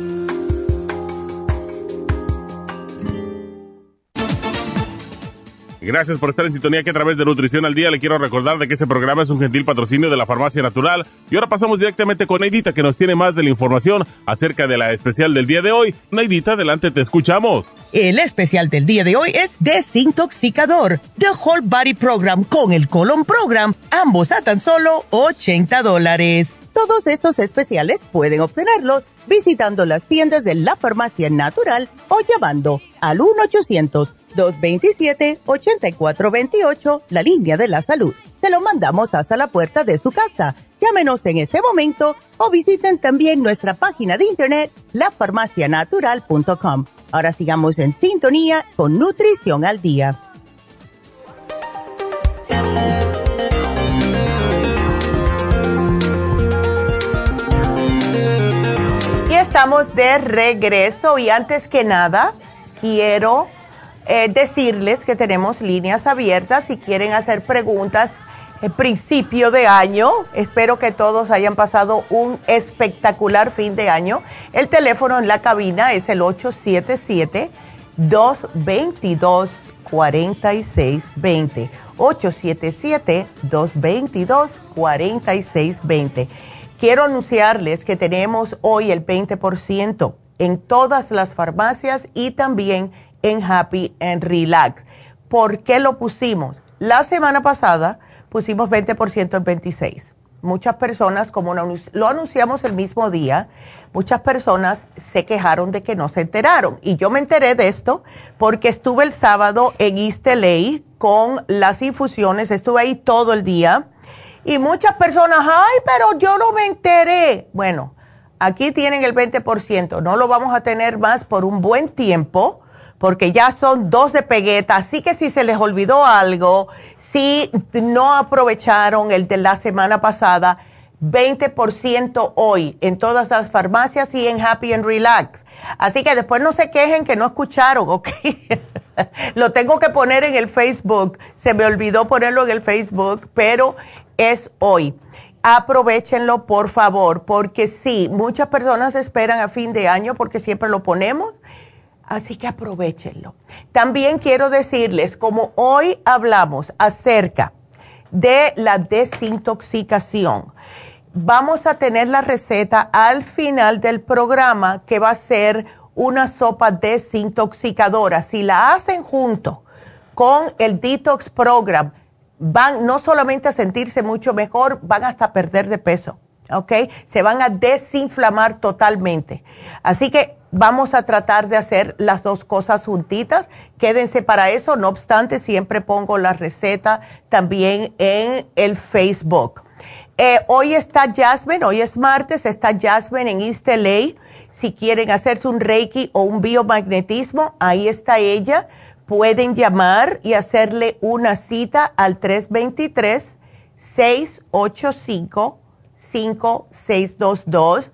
Speaker 4: Gracias por estar en sintonía que a través de Nutrición al Día le quiero recordar de que este programa es un gentil patrocinio de la Farmacia Natural. Y ahora pasamos directamente con Neidita que nos tiene más de la información acerca de la especial del día de hoy. Neidita, adelante, te escuchamos.
Speaker 5: El especial del día de hoy es desintoxicador, The Whole Body Program con el Colon Program, ambos a tan solo 80 dólares. Todos estos especiales pueden obtenerlos visitando las tiendas de la Farmacia Natural o llamando al 1 800 1-800-227-8428, la línea de la salud. Se lo mandamos hasta la puerta de su casa. Llámenos en este momento o visiten también nuestra página de internet, lafarmacianatural.com. Ahora sigamos en sintonía con Nutrición al Día.
Speaker 3: Y estamos de regreso y antes que nada quiero eh, decirles que tenemos líneas abiertas si quieren hacer preguntas el principio de año. Espero que todos hayan pasado un espectacular fin de año. El teléfono en la cabina es el 877-222-4620. 877-222-4620. Quiero anunciarles que tenemos hoy el 20% en todas las farmacias y también en Happy and Relax. ¿Por qué lo pusimos? La semana pasada pusimos 20% en 26. Muchas personas, como lo anunciamos el mismo día, muchas personas se quejaron de que no se enteraron. Y yo me enteré de esto porque estuve el sábado en East LA con las infusiones, estuve ahí todo el día. Y muchas personas, ay, pero yo no me enteré. Bueno, aquí tienen el 20%, no lo vamos a tener más por un buen tiempo porque ya son dos de pegueta, así que si se les olvidó algo, si no aprovecharon el de la semana pasada, 20% hoy en todas las farmacias y en Happy and Relax. Así que después no se quejen que no escucharon, ¿ok? [laughs] Lo tengo que poner en el Facebook. Se me olvidó ponerlo en el Facebook, pero es hoy. Aprovechenlo, por favor, porque sí, muchas personas esperan a fin de año porque siempre lo ponemos Así que aprovechenlo. También quiero decirles, como hoy hablamos acerca de la desintoxicación, vamos a tener la receta al final del programa que va a ser una sopa desintoxicadora. Si la hacen junto con el Detox Program, van no solamente a sentirse mucho mejor, van hasta perder de peso. ¿Ok? Se van a desinflamar totalmente. Así que vamos a tratar de hacer las dos cosas juntitas. Quédense para eso. No obstante, siempre pongo la receta también en el Facebook. Eh, hoy está Jasmine, hoy es martes, está Jasmine en East LA. Si quieren hacerse un Reiki o un biomagnetismo, ahí está ella. Pueden llamar y hacerle una cita al 323 685 5622.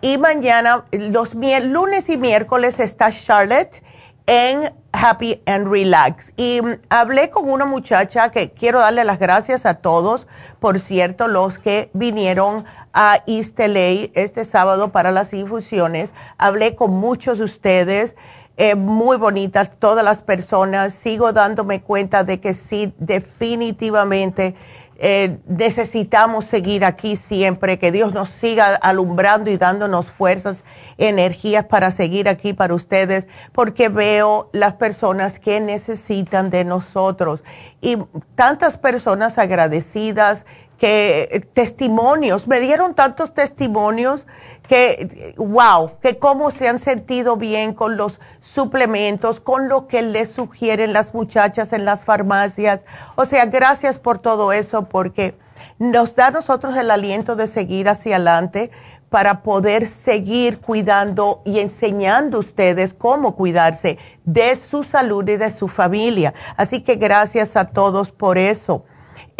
Speaker 3: Y mañana, los lunes y miércoles está Charlotte en Happy and Relax. Y mm, hablé con una muchacha que quiero darle las gracias a todos, por cierto, los que vinieron a East LA este sábado para las infusiones. Hablé con muchos de ustedes. Eh, muy bonitas todas las personas. Sigo dándome cuenta de que sí, definitivamente eh, necesitamos seguir aquí siempre, que Dios nos siga alumbrando y dándonos fuerzas, energías para seguir aquí para ustedes, porque veo las personas que necesitan de nosotros. Y tantas personas agradecidas que eh, testimonios, me dieron tantos testimonios que, wow, que cómo se han sentido bien con los suplementos, con lo que les sugieren las muchachas en las farmacias. O sea, gracias por todo eso porque nos da a nosotros el aliento de seguir hacia adelante para poder seguir cuidando y enseñando a ustedes cómo cuidarse de su salud y de su familia. Así que gracias a todos por eso.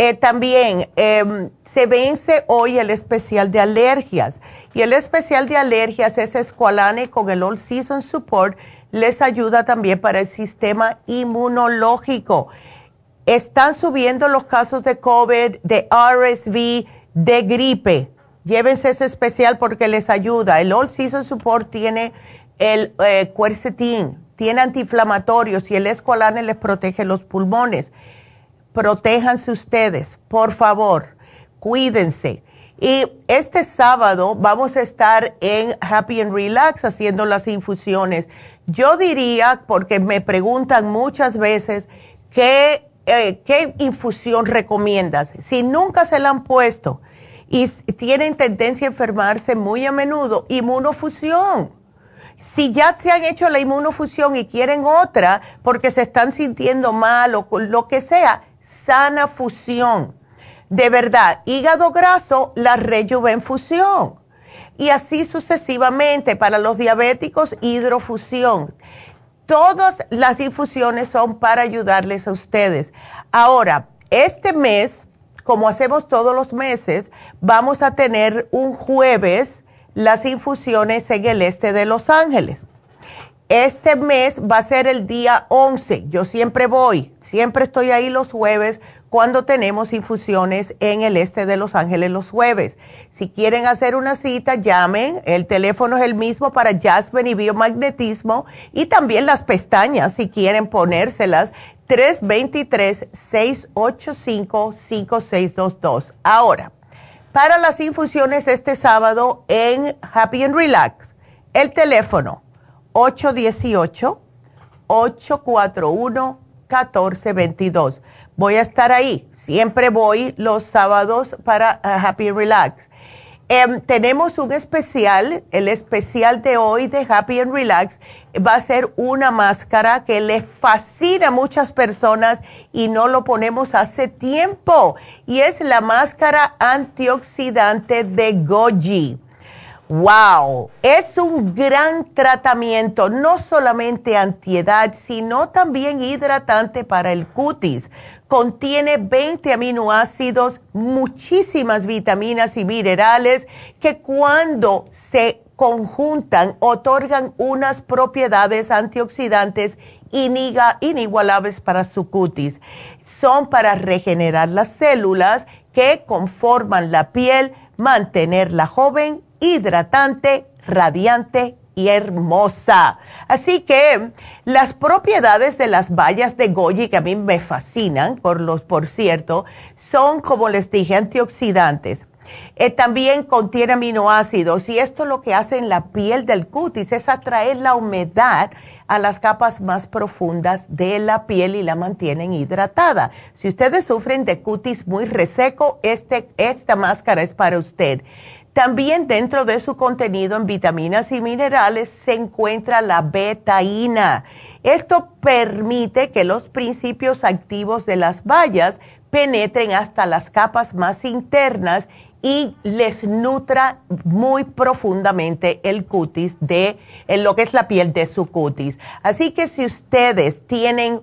Speaker 3: Eh, también em, se vence hoy el especial de alergias y el especial de alergias es Esqualane con el All Season Support. Les ayuda también para el sistema inmunológico. Están subiendo los casos de COVID, de RSV, de gripe. Llévense ese especial porque les ayuda. El All Season Support tiene el eh, quercetin, tiene antiinflamatorios y el Esqualane les protege los pulmones protéjanse ustedes, por favor, cuídense. Y este sábado vamos a estar en Happy and Relax haciendo las infusiones. Yo diría, porque me preguntan muchas veces, ¿qué, eh, ¿qué infusión recomiendas? Si nunca se la han puesto y tienen tendencia a enfermarse muy a menudo, inmunofusión Si ya se han hecho la inmunofusión y quieren otra porque se están sintiendo mal o lo que sea, sana fusión. De verdad, hígado graso, la rejuvenfusión. Y así sucesivamente para los diabéticos, hidrofusión. Todas las infusiones son para ayudarles a ustedes. Ahora, este mes, como hacemos todos los meses, vamos a tener un jueves las infusiones en el este de Los Ángeles. Este mes va a ser el día 11. Yo siempre voy, siempre estoy ahí los jueves cuando tenemos infusiones en el este de Los Ángeles los jueves. Si quieren hacer una cita, llamen. El teléfono es el mismo para Jasmine y biomagnetismo y también las pestañas si quieren ponérselas. 323-685-5622. Ahora, para las infusiones este sábado en Happy and Relax, el teléfono 818-841-1422 voy a estar ahí. Siempre voy los sábados para uh, Happy Relax. Em, tenemos un especial, el especial de hoy de Happy and Relax va a ser una máscara que le fascina a muchas personas y no lo ponemos hace tiempo. Y es la máscara antioxidante de Goji. Wow, es un gran tratamiento, no solamente antiedad, sino también hidratante para el cutis contiene 20 aminoácidos, muchísimas vitaminas y minerales que cuando se conjuntan otorgan unas propiedades antioxidantes inigualables para su cutis. Son para regenerar las células que conforman la piel, mantenerla joven, hidratante, radiante y hermosa. Así que las propiedades de las bayas de goji, que a mí me fascinan, por, los, por cierto, son, como les dije, antioxidantes. Eh, también contiene aminoácidos y esto lo que hace en la piel del cutis es atraer la humedad a las capas más profundas de la piel y la mantienen hidratada. Si ustedes sufren de cutis muy reseco, este, esta máscara es para usted. También dentro de su contenido en vitaminas y minerales se encuentra la betaína. Esto permite que los principios activos de las bayas penetren hasta las capas más internas y les nutra muy profundamente el cutis de lo que es la piel de su cutis. Así que si ustedes tienen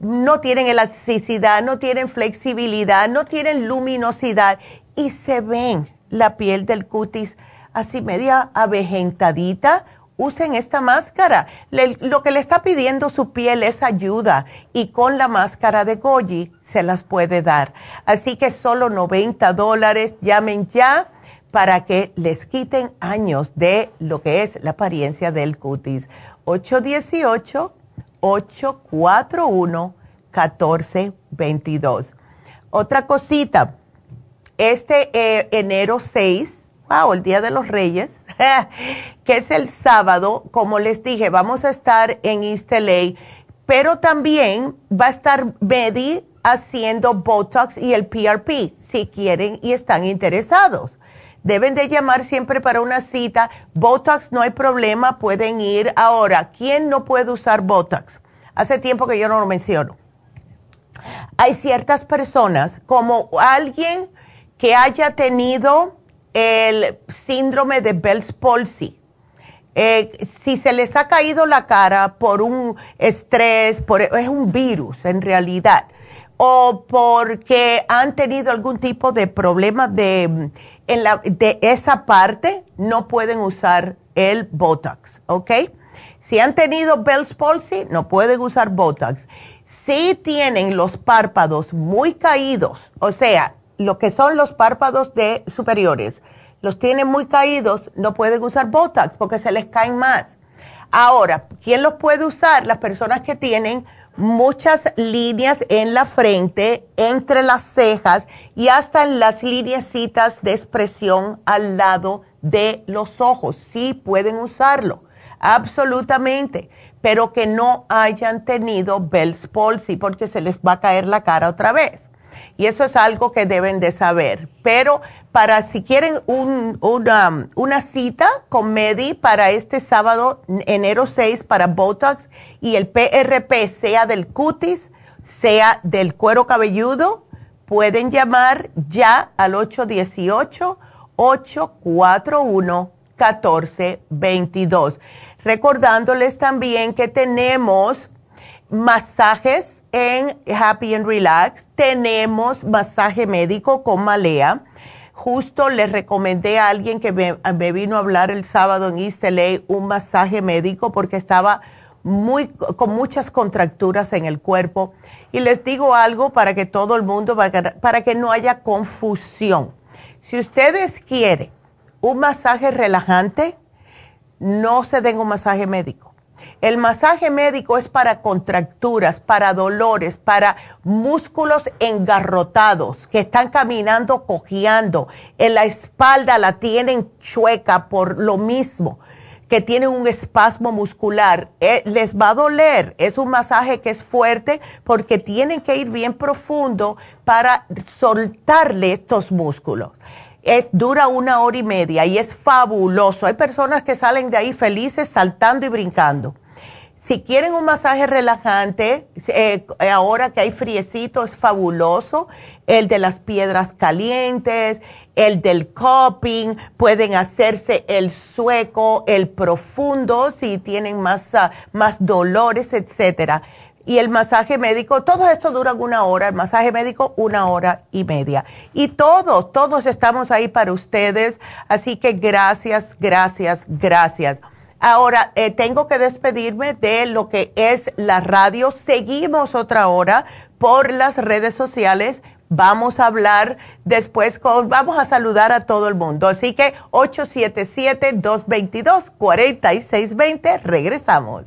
Speaker 3: no tienen elasticidad, no tienen flexibilidad, no tienen luminosidad y se ven la piel del cutis así media avejentadita, usen esta máscara. lo que le está pidiendo su piel es ayuda y con la máscara de Goji se las puede dar. Así que solo 90 dólares, llamen ya para que les quiten años de lo que es la apariencia del cutis. 818-841-1422. Otra cosita este eh, enero 6, wow, el Día de los Reyes, [laughs] que es el sábado, como les dije, vamos a estar en East LA, pero también va a estar Medi haciendo Botox y el PRP, si quieren y están interesados. Deben de llamar siempre para una cita. Botox no hay problema, pueden ir. Ahora, ¿quién no puede usar Botox? Hace tiempo que yo no lo menciono. Hay ciertas personas, como alguien que haya tenido el síndrome de Bell's palsy. Eh, si se les ha caído la cara por un estrés, por, es un virus en realidad, o porque han tenido algún tipo de problema de, en la, de esa parte, no pueden usar el Botox, ¿ok? Si han tenido Bell's palsy, no pueden usar Botox. Si tienen los párpados muy caídos, o sea, lo que son los párpados de superiores, los tienen muy caídos, no pueden usar Botox porque se les caen más. Ahora, ¿quién los puede usar? Las personas que tienen muchas líneas en la frente, entre las cejas y hasta en las lineecitas de expresión al lado de los ojos. Sí pueden usarlo, absolutamente, pero que no hayan tenido Bell's palsy porque se les va a caer la cara otra vez. Y eso es algo que deben de saber. Pero para si quieren una, una, cita con Medi para este sábado, enero 6, para Botox y el PRP, sea del cutis, sea del cuero cabelludo, pueden llamar ya al 818-841-1422. Recordándoles también que tenemos masajes en Happy and Relax, tenemos masaje médico con Malea Justo le recomendé a alguien que me, vino a hablar el sábado en East LA un masaje médico porque estaba muy, con muchas contracturas en el cuerpo. Y les digo algo para que todo el mundo, para que no haya confusión. Si ustedes quieren un masaje relajante, no se den un masaje médico. El masaje médico es para contracturas, para dolores, para músculos engarrotados que están caminando, cojeando. En la espalda la tienen chueca por lo mismo, que tienen un espasmo muscular. Eh, les va a doler. Es un masaje que es fuerte porque tienen que ir bien profundo para soltarle estos músculos. Es, dura una hora y media y es fabuloso. Hay personas que salen de ahí felices saltando y brincando. Si quieren un masaje relajante, eh, ahora que hay friecito, es fabuloso. El de las piedras calientes, el del cupping, pueden hacerse el sueco, el profundo, si tienen más, ah, más dolores, etcétera. Y el masaje médico, todo esto dura una hora, el masaje médico una hora y media. Y todos, todos estamos ahí para ustedes. Así que gracias, gracias, gracias. Ahora, eh, tengo que despedirme de lo que es la radio. Seguimos otra hora por las redes sociales. Vamos a hablar después, con, vamos a saludar a todo el mundo. Así que 877-222-4620, regresamos.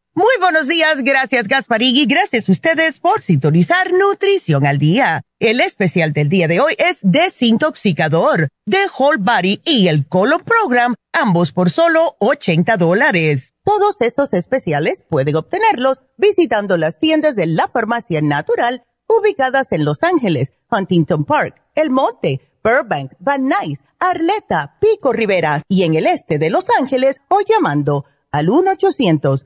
Speaker 5: Muy buenos días, gracias Gasparigui, gracias a ustedes por sintonizar Nutrición al Día. El especial del día de hoy es Desintoxicador, de Whole Body y el Colon Program, ambos por solo 80 dólares. Todos estos especiales pueden obtenerlos visitando las tiendas de la Farmacia Natural ubicadas en Los Ángeles, Huntington Park, El Monte, Burbank, Van Nuys, Arleta, Pico Rivera y en el este de Los Ángeles o llamando al 1 800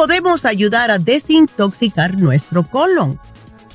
Speaker 5: Podemos ayudar a desintoxicar nuestro colon?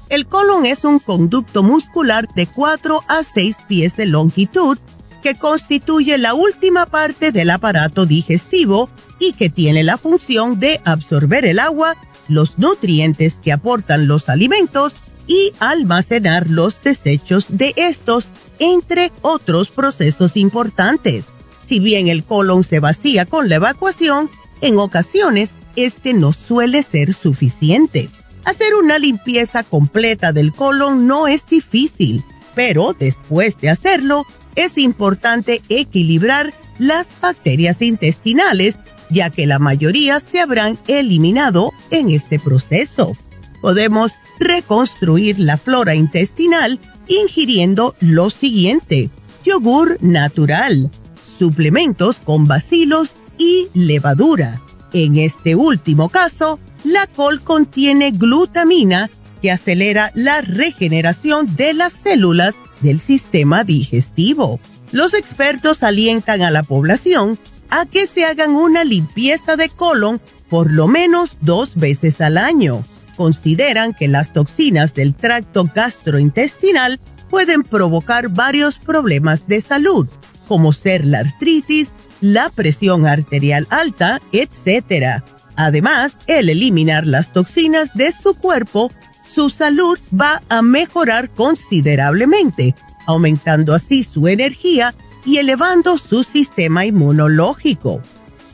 Speaker 5: El colon es un conducto muscular de 4 a 6 pies de longitud que constituye la última parte del aparato digestivo y que tiene la función de absorber el agua, los nutrientes que aportan los alimentos y almacenar los desechos de estos, entre otros procesos importantes.
Speaker 3: Si bien el colon se vacía con la evacuación, en ocasiones este no suele ser suficiente. Hacer una limpieza completa del colon no es difícil, pero después de hacerlo, es importante equilibrar las bacterias intestinales, ya que la mayoría se habrán eliminado en este proceso. Podemos reconstruir la flora intestinal ingiriendo lo siguiente, yogur natural, suplementos con bacilos y levadura. En este último caso, la col contiene glutamina que acelera la regeneración de las células del sistema digestivo. Los expertos alientan a la población a que se hagan una limpieza de colon por lo menos dos veces al año. Consideran que las toxinas del tracto gastrointestinal pueden provocar varios problemas de salud, como ser la artritis, la presión arterial alta, etc. Además, el eliminar las toxinas de su cuerpo, su salud va a mejorar considerablemente, aumentando así su energía y elevando su sistema inmunológico.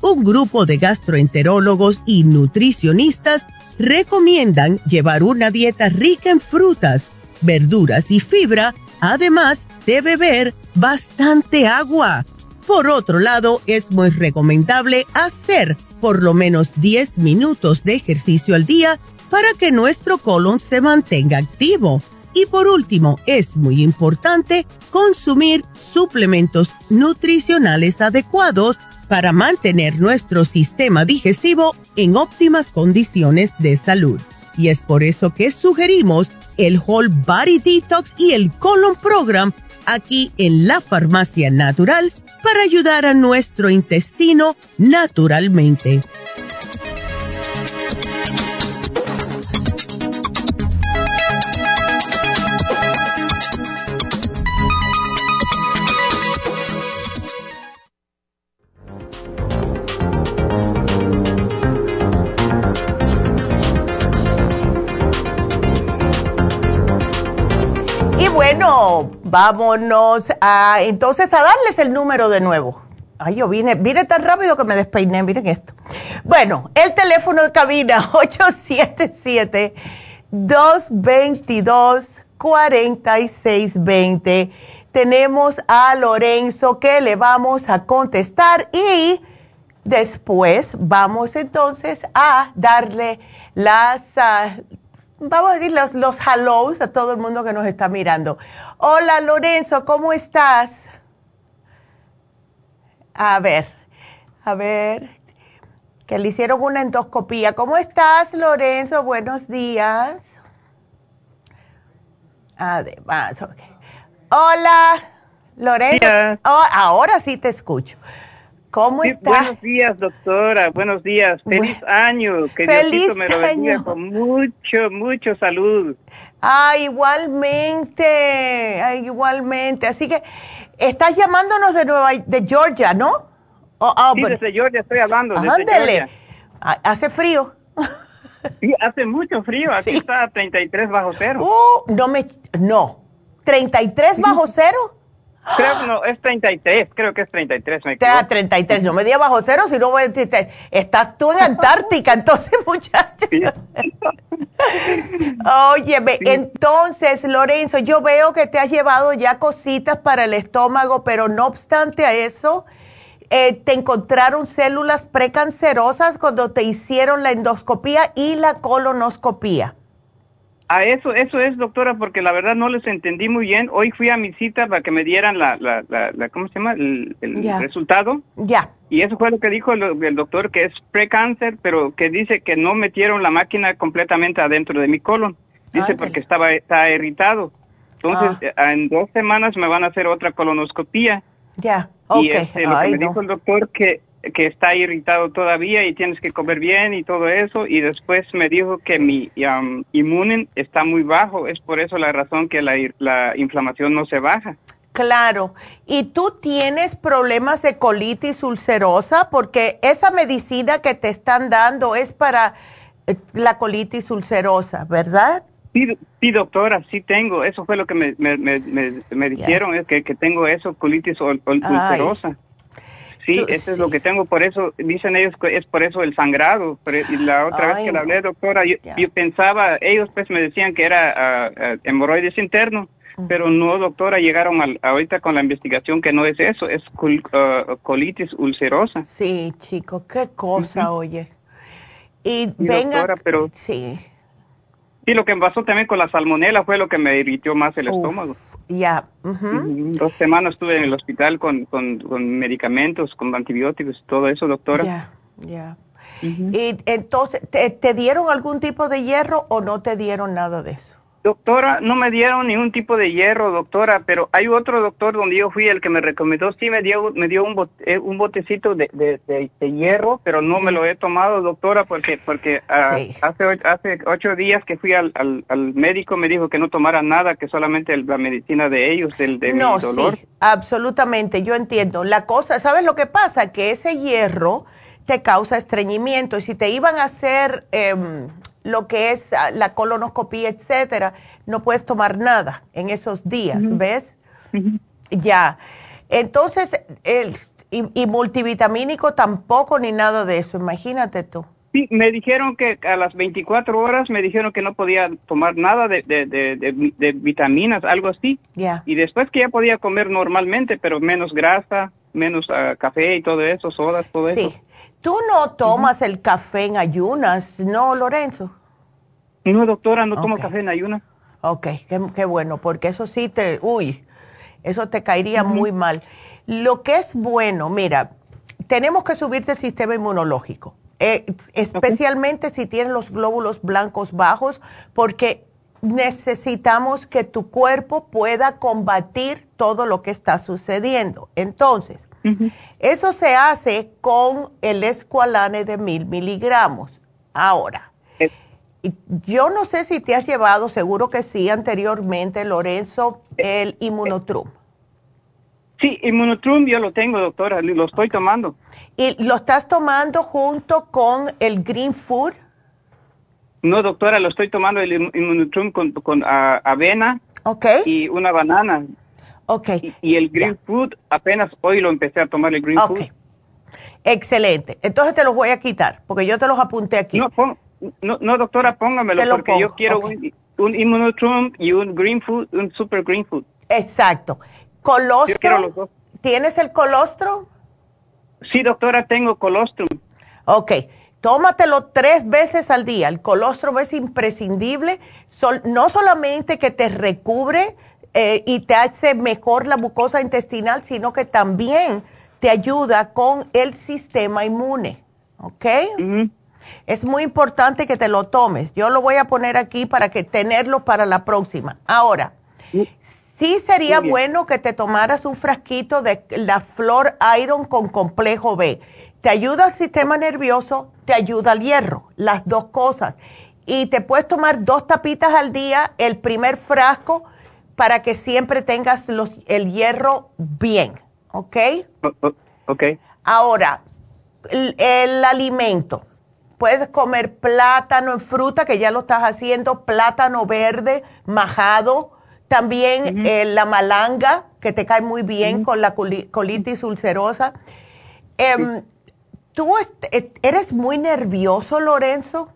Speaker 3: Un grupo de gastroenterólogos y nutricionistas recomiendan llevar una dieta rica en frutas, verduras y fibra, además de beber bastante agua. Por otro lado, es muy recomendable hacer por lo menos 10 minutos de ejercicio al día para que nuestro colon se mantenga activo. Y por último, es muy importante consumir suplementos nutricionales adecuados para mantener nuestro sistema digestivo en óptimas condiciones de salud. Y es por eso que sugerimos el Whole Body Detox y el Colon Program aquí en la Farmacia Natural para ayudar a nuestro intestino naturalmente.
Speaker 6: Vámonos a entonces a darles el número de nuevo. Ay, yo vine, vine tan rápido que me despeiné, miren esto. Bueno, el teléfono de cabina [laughs] 877-222-4620. Tenemos a Lorenzo que le vamos a contestar y después vamos entonces a darle las, ah, vamos a decir los, los hellos a todo el mundo que nos está mirando. Hola Lorenzo, ¿cómo estás? A ver, a ver, que le hicieron una endoscopía. ¿Cómo estás Lorenzo? Buenos días. Además, Hola Lorenzo. Oh, ahora sí te escucho. ¿Cómo estás?
Speaker 7: Buenos días, doctora. Buenos días. Feliz año. Que
Speaker 6: Feliz
Speaker 7: me lo con mucho, mucho salud.
Speaker 6: Ah, igualmente. Ah, igualmente. Así que estás llamándonos de Nueva de Georgia, ¿no?
Speaker 7: Oh, oh, sí, desde Georgia estoy hablando.
Speaker 6: Ándele. ¿Hace frío?
Speaker 7: Sí, hace mucho frío. Aquí está 33 bajo cero.
Speaker 6: Uh, no me... No. ¿33 bajo cero?
Speaker 7: Creo no, es 33, creo que es 33. Me
Speaker 6: equivoco. 33, no me digas bajo cero, si no estás tú en Antártica, entonces [laughs] muchacho. Óyeme, entonces Lorenzo, yo veo que te has llevado ya cositas para el estómago, pero no obstante a eso, eh, te encontraron células precancerosas cuando te hicieron la endoscopía y la colonoscopía.
Speaker 7: A eso, eso es, doctora, porque la verdad no les entendí muy bien. Hoy fui a mi cita para que me dieran la, la, la, ¿cómo se llama? El, resultado.
Speaker 6: Ya.
Speaker 7: Y eso fue lo que dijo el, doctor, que es precáncer, pero que dice que no metieron la máquina completamente adentro de mi colon. Dice porque estaba está irritado. Entonces, ah. en dos semanas me van a hacer otra colonoscopía.
Speaker 6: Ya,
Speaker 7: Y este, lo que me dijo el doctor que que está irritado todavía y tienes que comer bien y todo eso. Y después me dijo que mi um, inmune está muy bajo. Es por eso la razón que la, la inflamación no se baja.
Speaker 6: Claro. ¿Y tú tienes problemas de colitis ulcerosa? Porque esa medicina que te están dando es para eh, la colitis ulcerosa, ¿verdad?
Speaker 7: Sí, doctora, sí tengo. Eso fue lo que me, me, me, dijeron, es que, que, tengo eso, colitis ulcerosa. Sí, eso es lo que tengo, por eso dicen ellos que es por eso el sangrado. y la otra vez que la hablé, doctora, yo, pensaba, ellos pues me decían que era uh, hemorroides interno, pero no, doctora, llegaron al, ahorita con la investigación que no es eso, es colitis ulcerosa.
Speaker 3: Sí, chico, qué cosa, oye. Y,
Speaker 7: venga, pero sí. Y lo que me pasó también con la salmonela fue lo que me irritó más el estómago.
Speaker 3: Ya.
Speaker 7: Dos semanas estuve en el hospital con, con, medicamentos, con antibióticos y todo eso, doctora.
Speaker 3: Ya, ya. Y entonces, ¿te, dieron algún tipo de hierro o no te dieron nada de eso?
Speaker 7: Doctora, no me dieron ningún tipo de hierro, doctora, pero hay otro doctor donde yo fui, el que me recomendó, sí me dio, me dio un, eh, un botecito de, de, hierro, pero no me lo he tomado, doctora, porque porque ah, hace, hace ocho días que fui al, al, médico, me dijo que no tomara nada, que solamente la medicina de ellos, el de no, dolor. Sí,
Speaker 3: absolutamente, yo entiendo. La cosa, ¿sabes lo que pasa? Que ese hierro te causa estreñimiento y si te iban a hacer... Eh, lo que es ah, la colonoscopía, etcétera, no puedes tomar nada en esos días, ¿ves? Ya. Entonces, el, y, multivitamínico tampoco ni nada de eso, imagínate tú.
Speaker 7: Sí, me dijeron que a las 24 horas me dijeron que no podía tomar nada de, de, vitaminas, algo así.
Speaker 3: Ya.
Speaker 7: Y después que ya podía comer normalmente, pero menos grasa, menos ah, café y todo eso, sodas, todo sí. eso.
Speaker 3: ¿Tú no tomas el café en ayunas, no, Lorenzo?
Speaker 7: No, doctora, no tomo café en ayunas.
Speaker 3: Ok, qué, bueno, porque eso sí te, uy, eso te caería muy mal. Lo que es bueno, mira, tenemos que subirte el sistema inmunológico, eh, especialmente si tienes los glóbulos blancos bajos, porque necesitamos que tu cuerpo pueda combatir todo lo que está sucediendo. Entonces, eso se hace con el escualane de mil miligramos. Ahora, yo no sé si te has llevado, seguro que sí, anteriormente, Lorenzo, el Immunotrum.
Speaker 7: Sí, Immunotrum yo lo tengo, doctora, lo estoy tomando.
Speaker 3: ¿Y lo estás tomando junto con el Green Food?
Speaker 7: No, doctora, lo estoy tomando el Immunotrum con, con avena y una banana.
Speaker 3: Ok.
Speaker 7: Y, el Green Food, apenas hoy lo empecé a tomar el Green Food.
Speaker 3: Excelente. Entonces te los voy a quitar, porque yo te los apunté aquí.
Speaker 7: No, no, no doctora, póngamelo, porque yo quiero un, un Immunotrum y un Green Food, un Super Green Food.
Speaker 3: Exacto. ¿Colostrum? ¿Tienes el colostrum?
Speaker 7: Sí, doctora, tengo colostrum.
Speaker 3: Ok. Tómatelo tres veces al día. El colostrum es imprescindible, no solamente que te recubre eh, y te hace mejor la mucosa intestinal, sino que también te ayuda con el sistema inmune. ¿Ok? Es muy importante que te lo tomes. Yo lo voy a poner aquí para que tenerlo para la próxima. Ahora, sí sería bueno que te tomaras un frasquito de la Flor Iron con complejo B. Te ayuda al sistema nervioso, te ayuda al hierro, las dos cosas. Y te puedes tomar dos tapitas al día, el primer frasco, para que siempre tengas el hierro bien, ¿ok?
Speaker 7: Ok.
Speaker 3: Ahora, el alimento Puedes comer plátano en fruta, que ya lo estás haciendo, plátano verde, majado. También eh, la malanga, que te cae muy bien con la colitis ulcerosa. Em, ¿Tú eres muy nervioso, Lorenzo?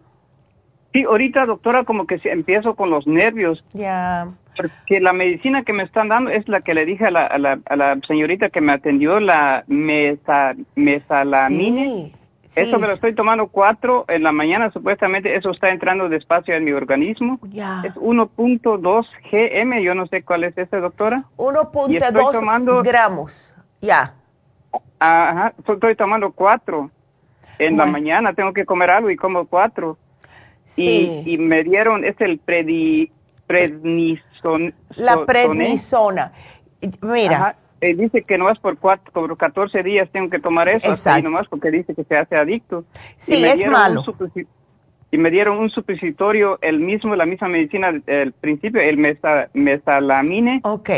Speaker 7: Sí, ahorita, doctora, como que empiezo con los nervios.
Speaker 3: Ya.
Speaker 7: Porque la medicina que me están dando es la que le dije a la, a la, señorita que me atendió, la mesa, mesalamine. Eso me lo estoy tomando cuatro en la mañana, supuestamente eso está entrando despacio en mi organismo. Es 1.2 GM, yo no sé cuál es ese, doctora.
Speaker 3: 1.2 gramos, ya.
Speaker 7: Ajá, estoy tomando cuatro en la mañana, tengo que comer algo y como cuatro. Sí. Y, me dieron, es el predi, prednisona.
Speaker 3: La prednisona. Mira,
Speaker 7: eh, dice que no es por, cuatro, por 14 días tengo que tomar eso, hasta nomás porque dice que se hace adicto.
Speaker 3: Sí, es malo.
Speaker 7: Y me dieron un supositorio, el mismo, la misma medicina del principio, el mesalamine.
Speaker 3: Ok.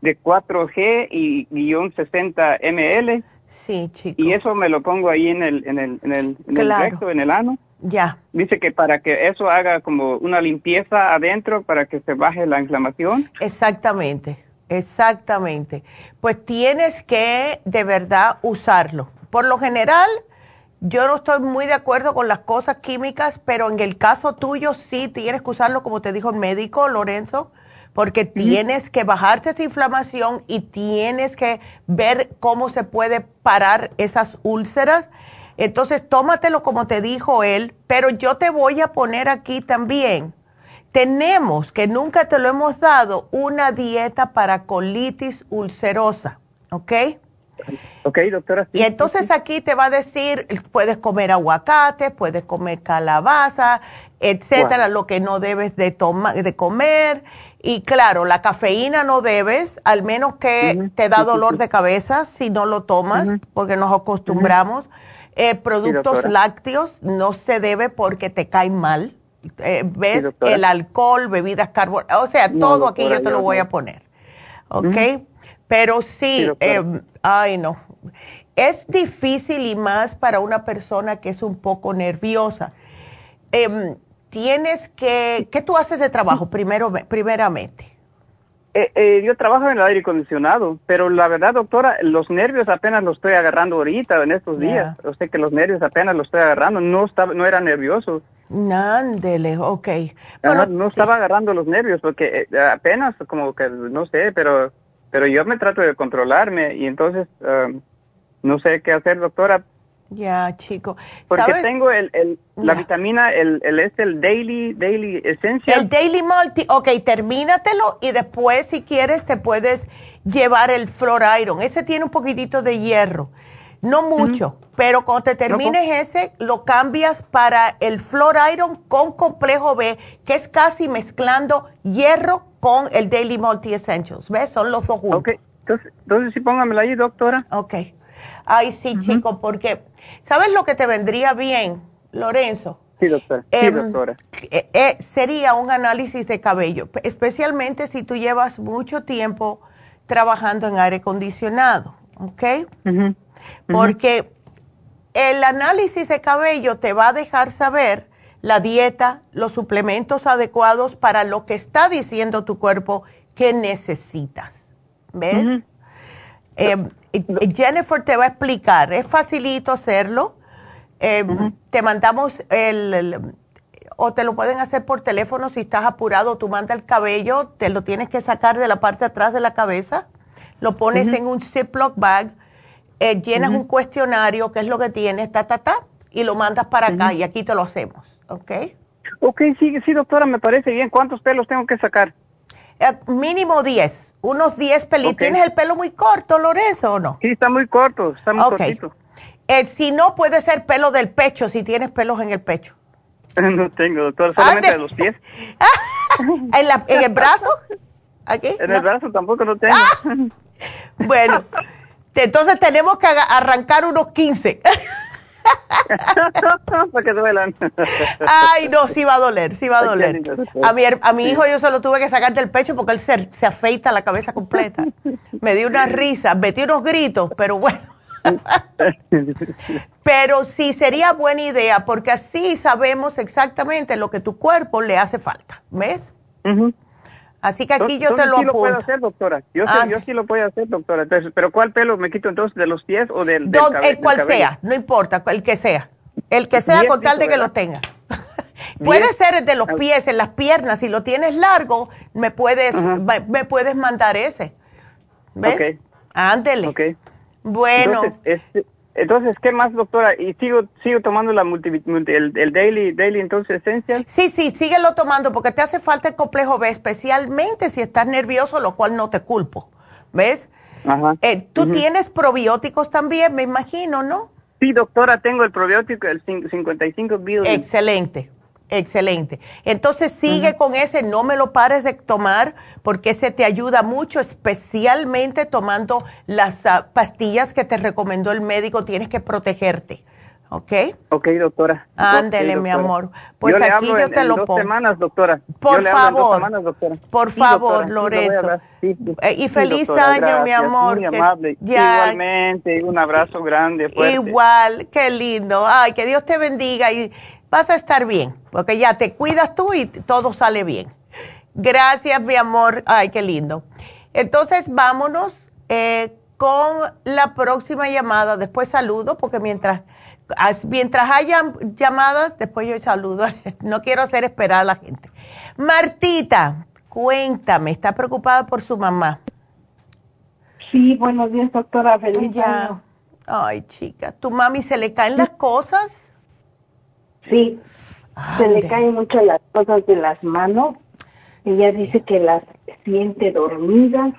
Speaker 7: De 4G y guion 60 ml.
Speaker 3: Sí, chico.
Speaker 7: Y eso me lo pongo ahí en el, en el, en el, en el recto, en el ano.
Speaker 3: Ya.
Speaker 7: Dice que para que eso haga como una limpieza adentro, para que se baje la inflamación.
Speaker 3: Exactamente. Exactamente. Pues tienes que de verdad usarlo. por lo general, yo no estoy muy de acuerdo con las cosas químicas, pero en el caso tuyo sí tienes que usarlo como te dijo el médico Lorenzo, porque tienes que bajarte esta inflamación y tienes que ver cómo se puede parar esas úlceras. Entonces, tómatelo como te dijo él, pero yo te voy a poner aquí también. Tenemos, que nunca te lo hemos dado, una dieta para colitis ulcerosa, ¿ok?
Speaker 7: Ok, doctora.
Speaker 3: y entonces aquí te va a decir, puedes comer aguacate, puedes comer calabaza, etcétera, lo que no debes de, tomar, de comer. Y claro, la cafeína no debes, al menos que te da dolor de cabeza si no lo tomas, porque nos acostumbramos. Eh, productos lácteos no se debe porque te caen mal. Eh, ¿Ves? el alcohol, bebidas carbonadas, o sea, todo aquí yo te lo voy a poner. ¿Ok? Pero sí, eh, ay no, es difícil y más para una persona que es un poco nerviosa. Em, tienes que, ¿qué tú haces de trabajo primero, primeramente?
Speaker 7: Eh, eh, yo trabajo en el aire acondicionado, pero la verdad, doctora, los nervios apenas los estoy agarrando ahorita, en estos días. Yo sé que los nervios apenas los estoy agarrando, no estaba, no era nervioso.
Speaker 3: Nándele, ok.
Speaker 7: Bueno, no estaba agarrando los nervios porque apenas como que, no sé, pero pero yo me trato de controlarme y entonces um, no sé qué hacer, doctora.
Speaker 3: Ya, chico.
Speaker 7: Porque tengo el, el la vitamina, el, el, es el Daily, Daily Essential.
Speaker 3: El Daily Multi, ok, termínatelo y después si quieres te puedes llevar el Flor Iron. Ese tiene un poquitito de hierro, no mucho, pero cuando te termines ese, lo cambias para el Flor Iron con complejo B, que es casi mezclando hierro con el Daily Multi Essentials. ¿Ves? Son los dos juntos.
Speaker 7: Ok, entonces, entonces sí póngamela ahí, doctora.
Speaker 3: Ok. Ay, sí, chico, porque ¿sabes lo que te vendría bien, Lorenzo?
Speaker 7: Sí, doctora. sí, em, doctora.
Speaker 3: Eh, eh, sería un análisis de cabello, especialmente si tú llevas mucho tiempo trabajando en aire acondicionado, ¿ok? Porque el análisis de cabello te va a dejar saber la dieta, los suplementos adecuados para lo que está diciendo tu cuerpo que necesitas. ¿Ves? Eh, Jennifer te va a explicar, es facilito hacerlo. Eh, te mandamos el, o te lo pueden hacer por teléfono si estás apurado, tú mandas el cabello, te lo tienes que sacar de la parte de atrás de la cabeza, lo pones en un Ziploc bag, eh, llenas un cuestionario, qué es lo que tienes, ta, ta, ta, y lo mandas para acá y aquí te lo hacemos. ¿ok?
Speaker 7: Ok, sí, sí, doctora, me parece bien. ¿Cuántos pelos tengo que sacar?
Speaker 3: Eh, mínimo 10, unos 10 pelitos. ¿Tienes el pelo muy corto, Lorenzo, o no?
Speaker 7: Sí, está muy corto, está muy cortito.
Speaker 3: Eh, si no, puede ser pelo del pecho, si tienes pelos en el pecho. [laughs]
Speaker 7: no tengo, doctora, solamente de los pies. [laughs]
Speaker 3: ¿En, la, ¿En, el brazo?
Speaker 7: ¿Aquí? En el brazo tampoco lo tengo. [laughs]
Speaker 3: bueno, entonces tenemos que arrancar unos 15. [laughs]
Speaker 7: Para que duelan.
Speaker 3: Ay, no, sí va a doler, sí va a doler. A mi, a mi hijo yo solo tuve que sacar del pecho porque él se, se afeita la cabeza completa. Me dio una risa, metí unos gritos, pero bueno. [laughs] Pero sí sería buena idea porque así sabemos exactamente lo que tu cuerpo le hace falta, ¿ves? Así que aquí yo te lo
Speaker 7: sí lo puedo hacer, doctora. Yo, sí, yo sí lo puedo hacer, doctora. Entonces, ¿Pero cuál pelo me quito entonces? ¿De los pies o del, del,
Speaker 3: El cual sea, no importa, el que sea. El que sea con tal de que lo tenga. [laughs] Puede ser de los pies, en las piernas. Si lo tienes largo, me puedes, me puedes mandar ese. ¿Ves? Okay. Ándele. Okay. Bueno.
Speaker 7: Entonces, este, entonces, ¿qué más, doctora? ¿Y sigo sigo tomando la multi, el, el, daily, daily entonces Essential?
Speaker 3: Sí, sí, síguelo tomando porque te hace falta el complejo B, especialmente si estás nervioso, lo cual no te culpo. ¿Ves? Ajá. Eh, Tú tienes probióticos también, me imagino, ¿no?
Speaker 7: Sí, doctora, tengo el probiótico, el 55 billion.
Speaker 3: Excelente. Excelente. Entonces sigue con ese, no me lo pares de tomar porque ese te ayuda mucho, especialmente tomando las ah, pastillas que te recomendó el médico, tienes que protegerte. ¿Ok?
Speaker 7: Ok, doctora.
Speaker 3: Ándele, mi amor. Pues aquí yo te lo pongo.
Speaker 7: semanas, doctora.
Speaker 3: Por favor. Por favor, Lorenzo. Eh, y feliz año, mi amor.
Speaker 7: Muy amable. Igualmente, un abrazo grande.
Speaker 3: Igual, qué lindo. Ay, que Dios te bendiga y vas a estar bien, porque ya te cuidas tú y todo sale bien. Gracias, mi amor. Ay, qué lindo. Entonces, vámonos eh, con la próxima llamada. Después saludo, porque mientras, mientras hayan llamadas, después yo saludo. [laughs] No quiero hacer esperar a la gente. Martita, cuéntame, ¿está preocupada por su mamá?
Speaker 8: Sí, buenos días, doctora. Feliz ya.
Speaker 3: Ay, chica, ¿tu mami se le caen las cosas?
Speaker 8: Sí, se le caen mucho las cosas de las manos. Ella dice que las siente dormidas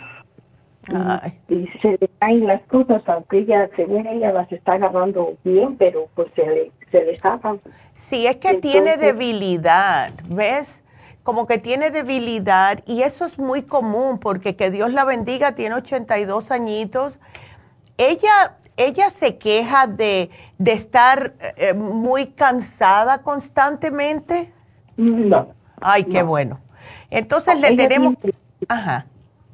Speaker 8: y, se le caen las cosas, aunque ella, según ella, las está agarrando bien, pero pues se le, se le
Speaker 3: Sí, es que tiene debilidad, ¿ves? Como que tiene debilidad y eso es muy común porque que Dios la bendiga, tiene 82 añitos. Ella, ella se queja de, de estar eh, muy cansada constantemente.
Speaker 8: No.
Speaker 3: Ay, qué bueno. Entonces le tenemos... Ajá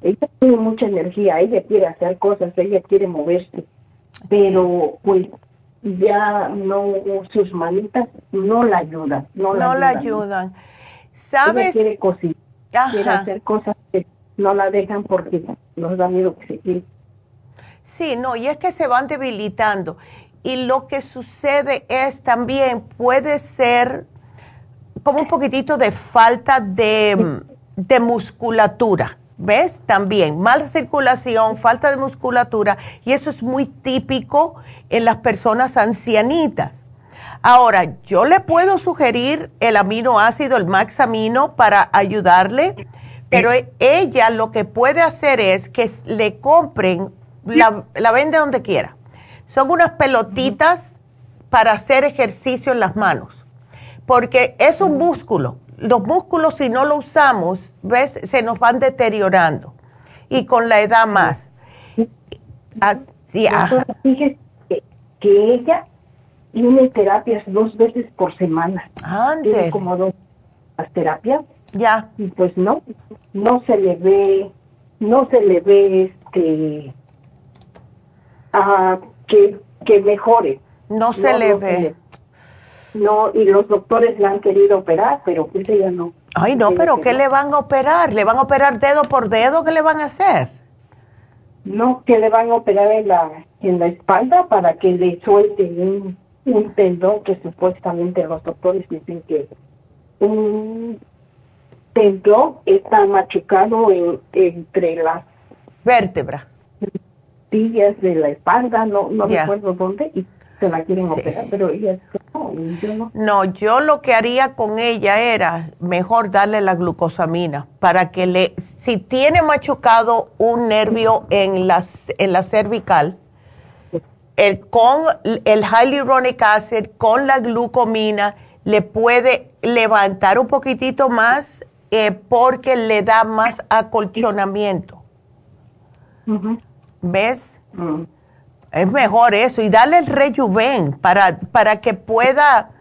Speaker 8: ella tiene mucha energía, ella quiere hacer cosas, ella quiere moverse, pero pues ya no, sus manitas no la ayudan. No la,
Speaker 3: no la ayudan. ¿Sabes?
Speaker 8: Ella quiere cocinar, quiere hacer cosas que no la dejan porque nos da miedo que se quede.
Speaker 3: Sí, no, y es que se van debilitando. Y lo que sucede es también, puede ser como un poquitito de falta de, de musculatura ¿Ves? También mala circulación, falta de musculatura y eso es muy típico en las personas ancianitas. Ahora, yo le puedo sugerir el aminoácido, el maxamino, para ayudarle, pero ella lo que puede hacer es que le compren, la, la vende donde quiera. Son unas pelotitas para hacer ejercicio en las manos, porque es un músculo los músculos si no lo usamos, ¿ves? Se nos van deteriorando. Y con la edad más.
Speaker 8: Así, Fíjese que, ella tiene terapias dos veces por semana.
Speaker 3: Antes.
Speaker 8: Tiene como dos terapias.
Speaker 3: Ya.
Speaker 8: Y pues no, no se le ve, no se le ve este, que, que mejore.
Speaker 3: No se le ve
Speaker 8: no, y los doctores la han querido operar, pero pues ella no.
Speaker 3: Ay, no, pero ¿qué le van a operar? ¿Le van a operar dedo por dedo? ¿Qué le van a hacer?
Speaker 8: No, que le van a operar en la, en la espalda para que le suelte un, un tendón que supuestamente los doctores dicen que un tendón está machucado entre las
Speaker 3: vértebras.
Speaker 8: De la espalda, no, no recuerdo dónde, y la quieren operar, pero ella no, yo no.
Speaker 3: No, yo lo que haría con ella era mejor darle la glucosamina para que le, si tiene machucado un nervio en la, en la cervical, el, con el hyaluronic acid, con la glucomina, le puede levantar un poquitito más eh, porque le da más acolchonamiento. ¿Ves? Mm. Es mejor eso. Y dale el rejuven para, para que pueda...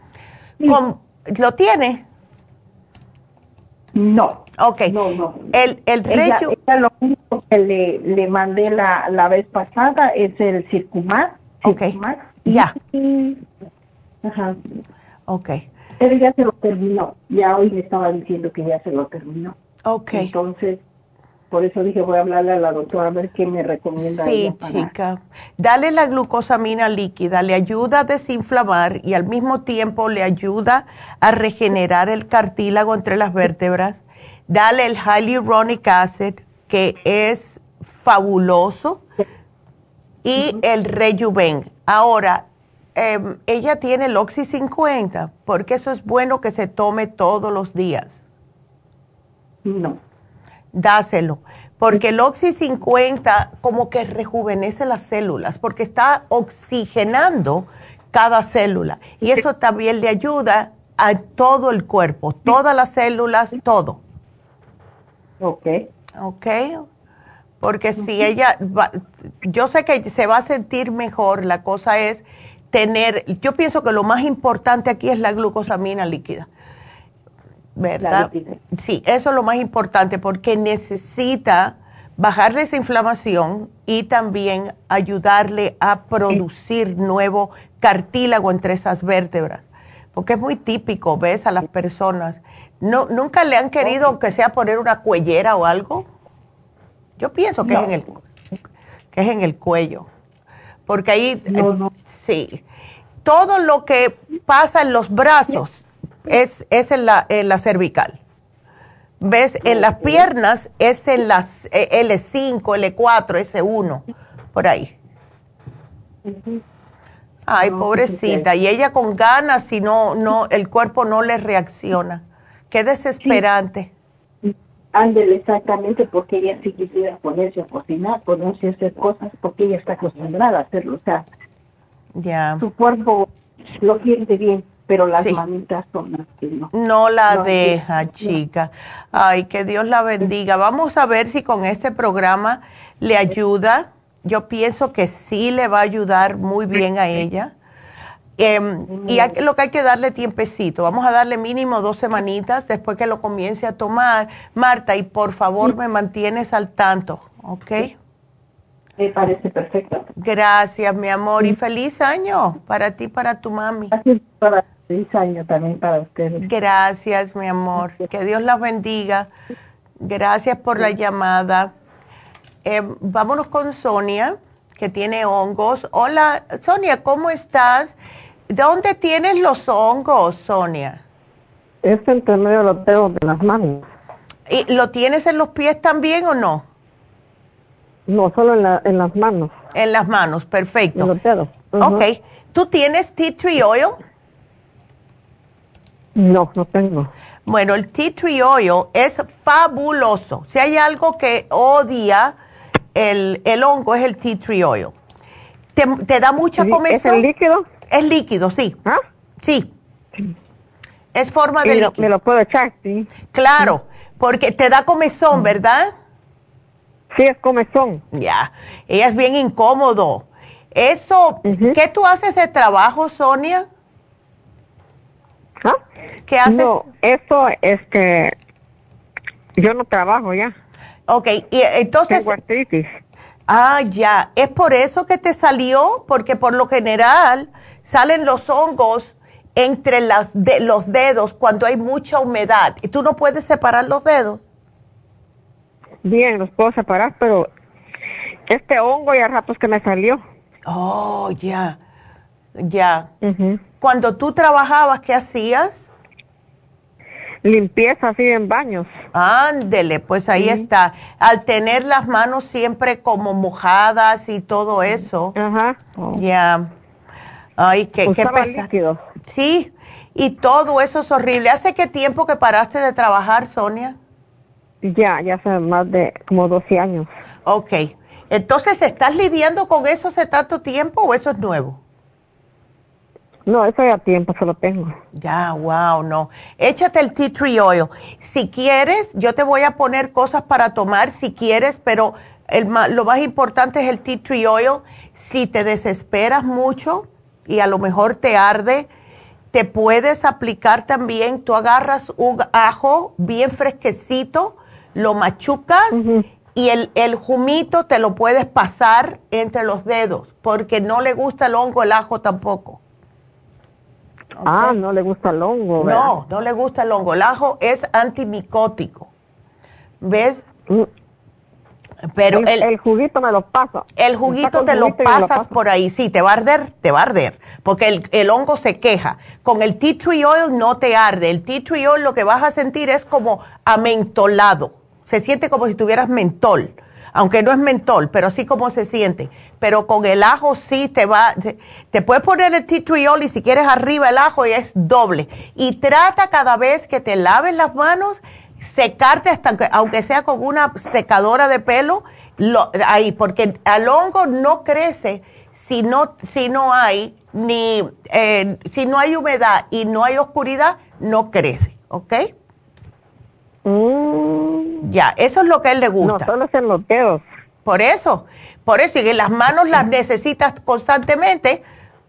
Speaker 3: ¿Lo tiene?
Speaker 8: No.
Speaker 3: Ok.
Speaker 8: No, no.
Speaker 3: El, el
Speaker 8: ella, lo único que le, le mandé la, la vez pasada es el Circumax.
Speaker 3: Ok. Ya.
Speaker 8: Ajá.
Speaker 3: Ok.
Speaker 8: Pero ya se lo terminó. Ya hoy me estaba diciendo que ya se lo terminó.
Speaker 3: Ok.
Speaker 8: Entonces, por eso dije, voy a hablarle a la doctora a ver qué me recomienda.
Speaker 3: Sí, chica. Dale la glucosamina líquida, le ayuda a desinflamar y al mismo tiempo le ayuda a regenerar el cartílago entre las vértebras. Dale el hyaluronic acid, que es fabuloso, y el rejuven. Ahora, em, ella tiene el Oxy 50, porque eso es bueno que se tome todos los días.
Speaker 8: No
Speaker 3: dáselo. Porque el Oxy 50 como que rejuvenece las células, porque está oxigenando cada célula. Y eso también le ayuda a todo el cuerpo, todas las células, todo.
Speaker 8: Ok.
Speaker 3: Ok. Porque si ella, yo sé que se va a sentir mejor, la cosa es tener, yo pienso que lo más importante aquí es la glucosamina líquida ¿verdad? Sí, eso es lo más importante porque necesita bajarle esa inflamación y también ayudarle a producir nuevo cartílago entre esas vértebras. Porque es muy típico, ¿ves? A las personas. No, ¿Nunca le han querido que sea poner una cuellera o algo? Yo pienso que es en el... que es en el cuello. Porque ahí, sí, todo lo que pasa en los brazos es, es en, la, en la cervical. ¿Ves? En las piernas es en las L5, L4, S1, por ahí. Ay, pobrecita. Y ella con ganas, si no, no, el cuerpo no le reacciona. Qué desesperante.
Speaker 8: Ándele, exactamente, porque ella sí quisiera ponerse a cocinar, ponerse a hacer cosas, porque ella está acostumbrada a hacerlo. O sea,
Speaker 3: ya.
Speaker 8: su cuerpo lo siente bien, pero las manitas son así, ¿no?
Speaker 3: No la deja, chica. Ay, que Dios la bendiga. Vamos a ver si con este programa le ayuda. Yo pienso que sí le va a ayudar muy bien a ella. Em, y lo que hay que darle tiempecito, vamos a darle mínimo dos semanitas después que lo comience a tomar. Marta, y por favor me mantienes al tanto, ¿ok?
Speaker 8: Me parece perfecto.
Speaker 3: Gracias, mi amor, y feliz año para ti, para tu mami.
Speaker 8: Gracias para feliz año también para ustedes.
Speaker 3: Gracias, mi amor. Que Dios las bendiga. Gracias por la llamada. Em, vámonos con Sonia, que tiene hongos. Hola, Sonia, ¿cómo estás? ¿Dónde tienes los hongos, Sonia?
Speaker 9: Es entre medio de los dedos de las manos.
Speaker 3: ¿Y lo tienes en los pies también o no?
Speaker 9: No, solo en, la, en las manos.
Speaker 3: En las manos, perfecto.
Speaker 9: En los dedos.
Speaker 3: Ok. ¿Tú tienes tea tree oil?
Speaker 9: No, no tengo.
Speaker 3: Bueno, el tea tree oil es fabuloso. Si hay algo que odia el, el hongo es el tea tree oil. ¿Te, da mucha comezón?
Speaker 9: ¿Es el líquido?
Speaker 3: Es líquido, sí.
Speaker 9: ¿Ah?
Speaker 3: Sí. Es forma de líquido.
Speaker 9: Me lo puedo echar, sí.
Speaker 3: Claro, porque te da comezón, ¿verdad?
Speaker 9: Sí, es comezón.
Speaker 3: Ya, ella es bien incómodo. Eso, ¿qué tú haces de trabajo, Sonia?
Speaker 9: ¿Ah?
Speaker 3: ¿Qué haces?
Speaker 9: No, eso es que yo no trabajo ya.
Speaker 3: Ok, y entonces...
Speaker 9: Tengo artritis.
Speaker 3: Ah, ya. ¿Es por eso que te salió? Porque por lo general salen los hongos entre las de, los dedos cuando hay mucha humedad. ¿Y tú no puedes separar los dedos?
Speaker 9: Bien, los puedo separar, pero este hongo ya ratos que me salió.
Speaker 3: Oh, ya. Ya. Cuando tú trabajabas, ¿qué hacías?
Speaker 9: Limpieza así en baños.
Speaker 3: Ándele, pues ahí está. Al tener las manos siempre como mojadas y todo eso.
Speaker 9: Ajá.
Speaker 3: Ya. Ay, qué, qué
Speaker 9: líquido.
Speaker 3: Sí, y todo eso es horrible. ¿Hace qué tiempo que paraste de trabajar, Sonia?
Speaker 9: Ya, ya hace más de como 12 años.
Speaker 3: Ok. Entonces, ¿estás lidiando con eso hace tanto tiempo o eso es nuevo?
Speaker 9: No, eso ya tiempo se lo tengo.
Speaker 3: Ya, wow, no. Échate el tea tree oil. Si quieres, yo te voy a poner cosas para tomar si quieres, pero el, lo más importante es el tea tree oil. Si te desesperas mucho y a lo mejor te arde, te puedes aplicar también, tú agarras un ajo bien fresquecito, lo machucas y el, el jumito te lo puedes pasar entre los dedos, porque no le gusta el hongo el ajo tampoco.
Speaker 9: Ah, no le gusta el hongo.
Speaker 3: No, no le gusta el hongo. El ajo es antimicótico. ¿Ves?
Speaker 9: Mm.
Speaker 3: Pero
Speaker 9: el, juguito me lo pasa.
Speaker 3: El juguito te lo pasas por ahí. Sí, te va a arder, te va a arder. Porque el, el, hongo se queja. Con el tea tree oil no te arde. El tea tree oil lo que vas a sentir es como amentolado. Se siente como si tuvieras mentol aunque no es mentol, pero así como se siente. Pero con el ajo sí te va, te, puedes poner el tea tree y si quieres arriba el ajo y es doble. Y trata cada vez que te laves las manos, secarte hasta aunque sea con una secadora de pelo, ahí, porque el hongo no crece si no, si no hay ni, eh, si no hay humedad y no hay oscuridad, no crece, ¿ok?
Speaker 9: Mm.
Speaker 3: Ya, eso es lo que a él le gusta.
Speaker 9: No, solo es en los dedos.
Speaker 3: Por eso, por eso, y las manos las necesitas constantemente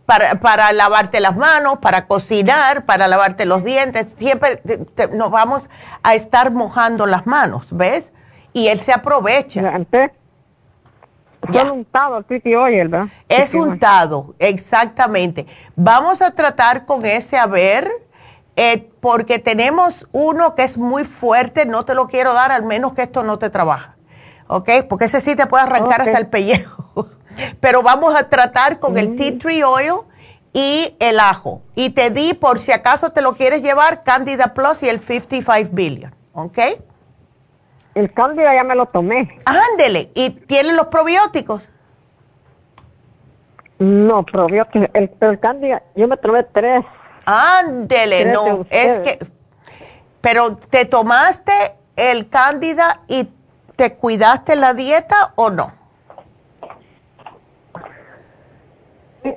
Speaker 3: para, para lavarte las manos, para cocinar, para lavarte los dientes. Siempre nos vamos a estar mojando las manos, ¿ves? Y él se aprovecha.
Speaker 9: Es untado el oil, ¿verdad?
Speaker 3: Es untado, exactamente. Vamos a tratar con ese a ver eh, porque tenemos uno que es muy fuerte, no te lo quiero dar al menos que esto no te trabaja, ¿ok? Porque ese sí te puede arrancar hasta el pellejo. [laughs] Pero vamos a tratar con el tea tree oil y el ajo. Y te di, por si acaso te lo quieres llevar, Candida Plus y el 55 Billion. ¿Ok?
Speaker 9: El Candida ya me lo tomé.
Speaker 3: Ándele. ¿Y tiene los probióticos?
Speaker 9: No, probióticos. El, el Candida, yo me tomé tres.
Speaker 3: Ándele, no. Es que. Pero, ¿te tomaste el Cándida y te cuidaste la dieta o no?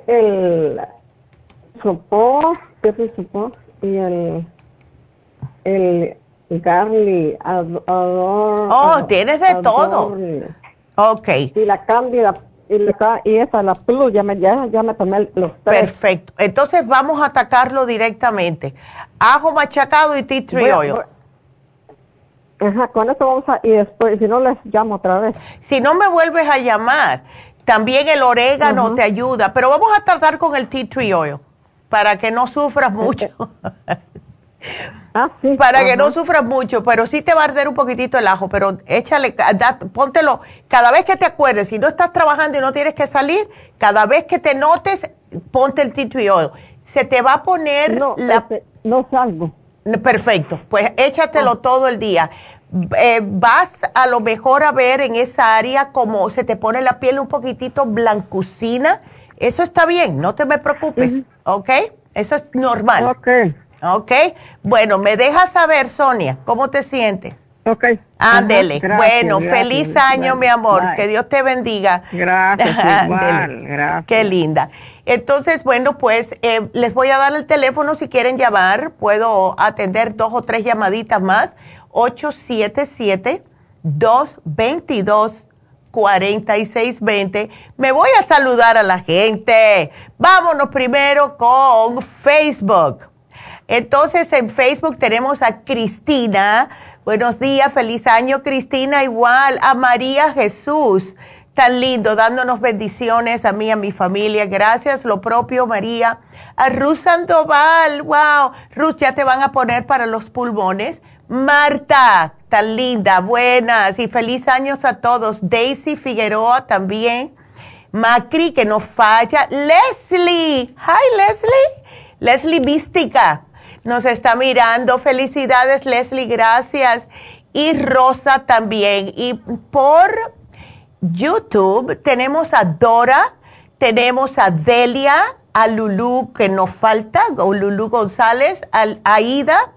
Speaker 9: El sopó, el sopó y el, el garlic, ador,
Speaker 3: Oh, tienes de todo. Ok.
Speaker 9: Y la cándida y, la, y esa, la plus, ya me, ya, ya me tomé los tres.
Speaker 3: Perfecto. Entonces vamos a atacarlo directamente. Ajo machacado y tea tree oil.
Speaker 9: Ajá, con eso vamos a, y después, si no les llamo otra vez.
Speaker 3: Si no me vuelves a llamar, también el orégano te ayuda, pero vamos a tratar con el tea tree oil para que no sufras mucho. [laughs]
Speaker 9: ah, sí.
Speaker 3: Para que no sufras mucho, pero sí te va a arder un poquitito el ajo, pero échale, póntelo, cada vez que te acuerdes, si no estás trabajando y no tienes que salir, cada vez que te notes, ponte el tea tree oil. Se te va a poner
Speaker 9: no,
Speaker 3: la...
Speaker 9: Este, no salgo.
Speaker 3: Perfecto, pues échatelo ah. todo el día. Eh, vas a lo mejor a ver en esa área como se te pone la piel un poquitito blancucina. Eso está bien, no te me preocupes, ¿ok? Eso es normal.
Speaker 9: Ok.
Speaker 3: Ok. Bueno, me dejas saber, Sonia, ¿cómo te sientes?
Speaker 9: Ok.
Speaker 3: Ándele. bueno, feliz año, mi amor. Que Dios te bendiga.
Speaker 9: Gracias, [laughs] igual. Gracias.
Speaker 3: Qué linda. Entonces, bueno, pues eh, les voy a dar el teléfono si quieren llamar. Puedo atender dos o tres llamaditas más. 877-222-4620. Me voy a saludar a la gente. Vámonos primero con Facebook. Entonces, en Facebook tenemos a Cristina Buenos días, feliz año Cristina, igual a María Jesús, tan lindo, dándonos bendiciones a mí, a mi familia. Gracias, lo propio María. A Ruth Sandoval, wow, Ruth, ya te van a poner para los pulmones. Marta, tan linda, buenas y feliz años a todos. Daisy Figueroa también. Macri, que no falla. Leslie, hi Leslie. Leslie Mística, nos está mirando. Felicidades, Leslie, gracias. Y Rosa también. Y por YouTube tenemos a Dora, tenemos a Delia, a Lulu, que nos falta, o Lulu González, a Aida.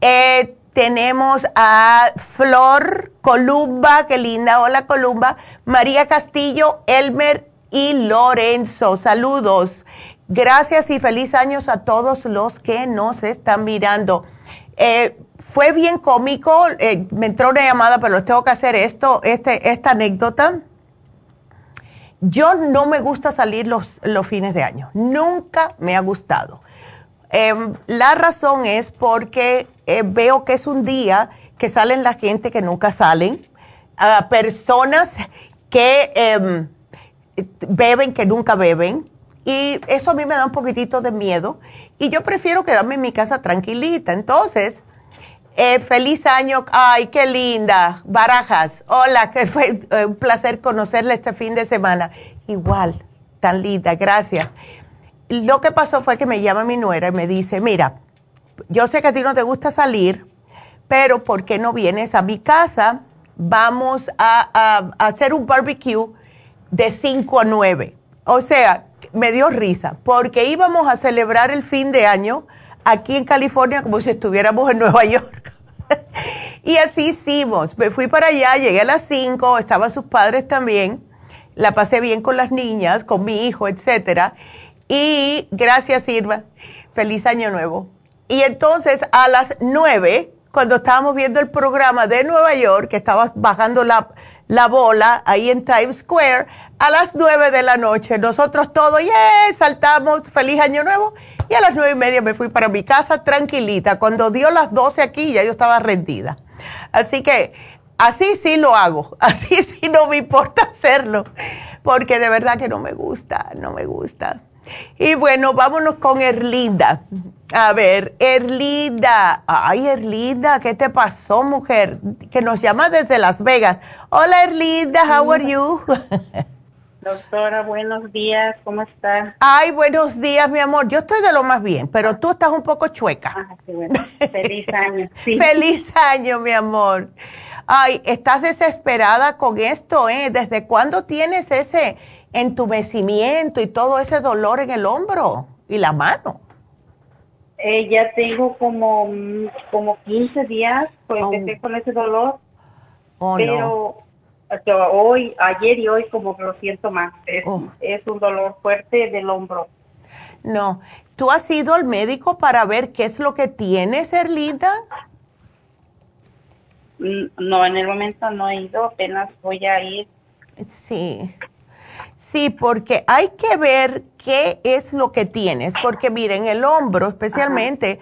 Speaker 3: Eh, tenemos a Flor Columba, qué linda, hola Columba, María Castillo, Elmer y Lorenzo. Saludos. Gracias y feliz años a todos los que nos están mirando. Eh, fue bien cómico, eh, me entró una llamada, pero les tengo que hacer esto, este, esta anécdota. Yo no me gusta salir los, los fines de año, nunca me ha gustado. Em, la razón es porque eh, veo que es un día que salen la gente que nunca salen, a personas que em, beben que nunca beben, y eso a mí me da un poquitito de miedo. Y yo prefiero quedarme en mi casa tranquilita. Entonces, eh, feliz año. Ay, qué linda. Barajas. Hola, que fue eh, un placer conocerle este fin de semana. Igual, tan linda. Gracias. Lo que pasó fue que me llama mi nuera y me dice, mira, yo sé que a ti no te gusta salir, pero ¿por qué no vienes a mi casa? Vamos a, a hacer un barbecue de 5 a 9. O sea, me dio risa porque íbamos a celebrar el fin de año aquí en California como si estuviéramos en Nueva York. [laughs] y así hicimos. Me fui para allá, llegué a las 5, estaban sus padres también. La pasé bien con las niñas, con mi hijo, etcétera. Y gracias, Irma. Feliz año nuevo. Y entonces a las 9, cuando estábamos viendo el programa de Nueva York, que estaba bajando la, la bola ahí en Times Square, a las nueve de la noche. Nosotros todos, yeah, saltamos, feliz año nuevo. Y a las nueve y media me fui para mi casa tranquilita. Cuando dio las doce aquí, ya yo estaba rendida. Así que así sí lo hago. [laughs] Así sí no me importa hacerlo. Porque de verdad que no me gusta, no me gusta. Y bueno, vámonos con Erlinda. A ver, Erlinda. Ay, Erlinda, ¿qué te pasó, mujer? Que nos llama desde Las Vegas. Hola, Erlinda, how are you? [laughs]
Speaker 10: Doctora, buenos días, ¿cómo está?
Speaker 3: Ay, buenos días, mi amor. Yo estoy de lo más bien, pero tú estás un poco chueca.
Speaker 10: Ah, qué bueno. Feliz [laughs] año. Sí.
Speaker 3: Feliz año, mi amor. Ay, estás desesperada con esto, ¿eh? ¿Desde cuándo tienes ese entumecimiento y todo ese dolor en el hombro y la mano?
Speaker 10: Eh, ya tengo como, como 15 días, pues empecé con ese dolor. Oh, pero hoy, ayer y hoy como que lo siento más. Oh. Es, un dolor fuerte del hombro.
Speaker 3: No. ¿Tú has ido al médico para ver qué es lo que tienes, Erlinda?
Speaker 10: Mm, no, en el momento no he ido, apenas voy a ir.
Speaker 3: Sí. Sí, porque hay que ver qué es lo que tienes, porque miren, el hombro especialmente,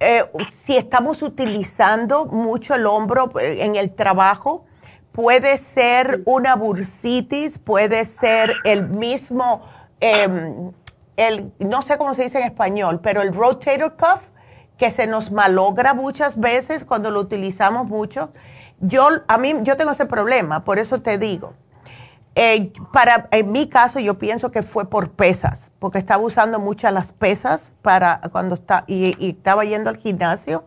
Speaker 3: eh, si estamos utilizando mucho el hombro eh, en el trabajo, puede ser una bursitis, puede ser el mismo, em, el, no sé cómo se dice en español, pero el rotator cuff, que se nos malogra muchas veces cuando lo utilizamos mucho. Yo, a mí, yo tengo ese problema, por eso te digo. Eh, para, en mi caso, yo pienso que fue por pesas, porque estaba usando muchas las pesas para cuando está, y, y estaba yendo al gimnasio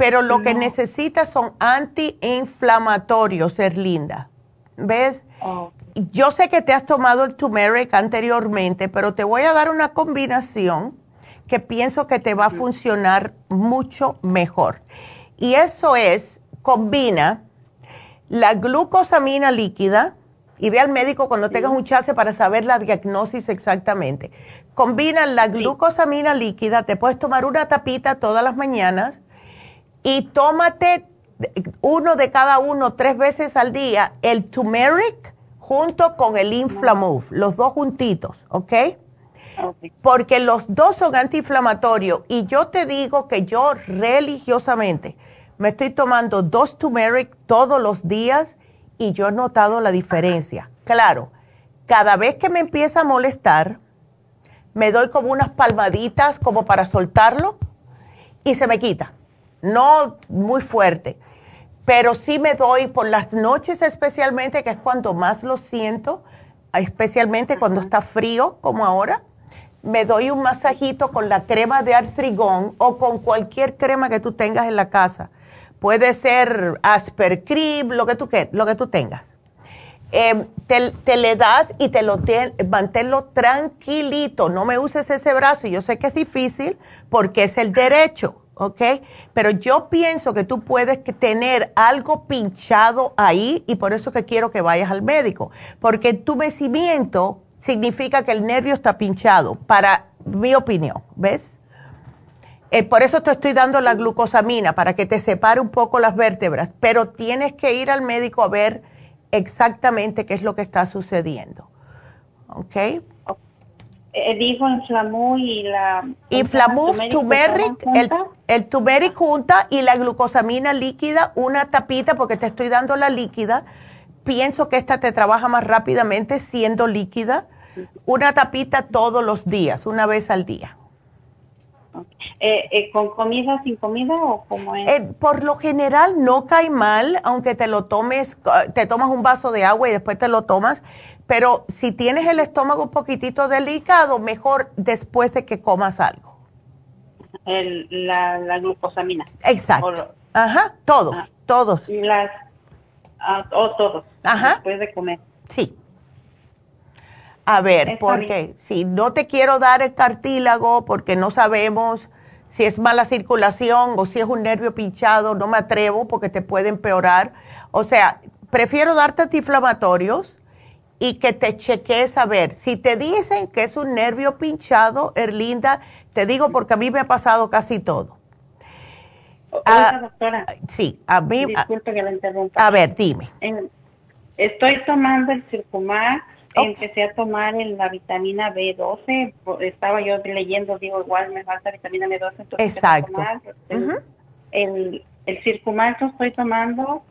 Speaker 3: pero lo que necesitas son antiinflamatorios, ser linda. ¿Ves? Oh. Yo sé que te has tomado el turmeric anteriormente, pero te voy a dar una combinación que pienso que te va a funcionar mucho mejor. Y eso es, combina la glucosamina líquida, y ve al médico cuando tengas un chance para saber la diagnosis exactamente. Combina la glucosamina líquida, te puedes tomar una tapita todas las mañanas y tómate uno de cada uno tres veces al día, el turmeric junto con el Inflamove, los dos juntitos, ¿ok? Porque los dos son antiinflamatorios y yo te digo que yo religiosamente me estoy tomando dos turmeric todos los días y yo he notado la diferencia. Claro, cada vez que me empieza a molestar, me doy como unas palmaditas como para soltarlo y se me quita no muy fuerte, pero sí me doy por las noches especialmente, que es cuando más lo siento, especialmente cuando está frío como ahora, me doy un masajito con la crema de artrigón o con cualquier crema que tú tengas en la casa. Puede ser Aspercrim, lo que tú, lo que tú tengas. Em, te, le das y te lo manténlo tranquilito. No me uses ese brazo. Yo sé que es difícil porque es el derecho. ¿Ok? Pero yo pienso que tú puedes tener algo pinchado ahí y por eso que quiero que vayas al médico, porque tu vencimiento significa que el nervio está pinchado, para mi opinión, ¿ves? Eh, por eso te estoy dando la glucosamina, para que te separe un poco las vértebras, pero tienes que ir al médico a ver exactamente qué es lo que está sucediendo, ¿ok?
Speaker 10: Eh, dijo Inflamú y la...
Speaker 3: Inflamú, turmeric, el, el turmeric junta y la glucosamina líquida, una tapita, porque te estoy dando la líquida. Pienso que esta te trabaja más rápidamente siendo líquida. Una tapita todos los días, una vez al día.
Speaker 10: Eh, eh, ¿Con comida, sin comida o como es?
Speaker 3: Eh, por lo general no cae mal, aunque te lo tomes, te tomas un vaso de agua y después te lo tomas pero si tienes el estómago un poquitito delicado, mejor después de que comas algo.
Speaker 10: El, la, glucosamina.
Speaker 3: Exacto. Ajá, todos, ah. todos.
Speaker 10: Las, ah, oh, todos. Ajá. Después de comer.
Speaker 3: Sí. A ver, porque si no te quiero dar el cartílago porque no sabemos si es mala circulación o si es un nervio pinchado, no me atrevo porque te puede empeorar. O sea, prefiero darte antiinflamatorios y que te cheques a ver. Si te dicen que es un nervio pinchado, Erlinda, te digo porque a mí me ha pasado casi todo.
Speaker 10: Ah, doctora.
Speaker 3: Sí, a mí.
Speaker 10: Disculpe que la interrumpa.
Speaker 3: A ver, dime.
Speaker 10: estoy tomando el Circumax. Empecé a tomar la vitamina B12. Estaba yo leyendo, digo, igual me falta vitamina B12. Entonces
Speaker 3: Exacto.
Speaker 10: el, el Circumax lo estoy tomando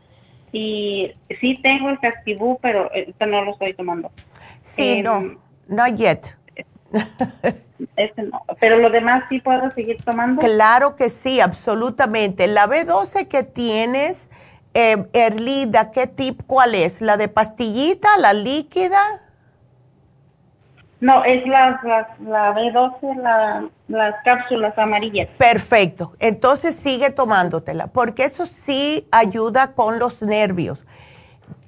Speaker 10: y sí tengo el casquibú, pero este no lo estoy tomando.
Speaker 3: Sí, em, no, no yet. [laughs]
Speaker 10: Este no, pero lo demás sí puedo seguir tomando.
Speaker 3: Claro que sí, absolutamente. La B12 que tienes, eh, Erlida, ¿qué tip, cuál es? ¿La de pastillita, la líquida?
Speaker 10: No, es la, la, B12, las cápsulas amarillas.
Speaker 3: Perfecto. Entonces sigue tomándotela, porque eso sí ayuda con los nervios.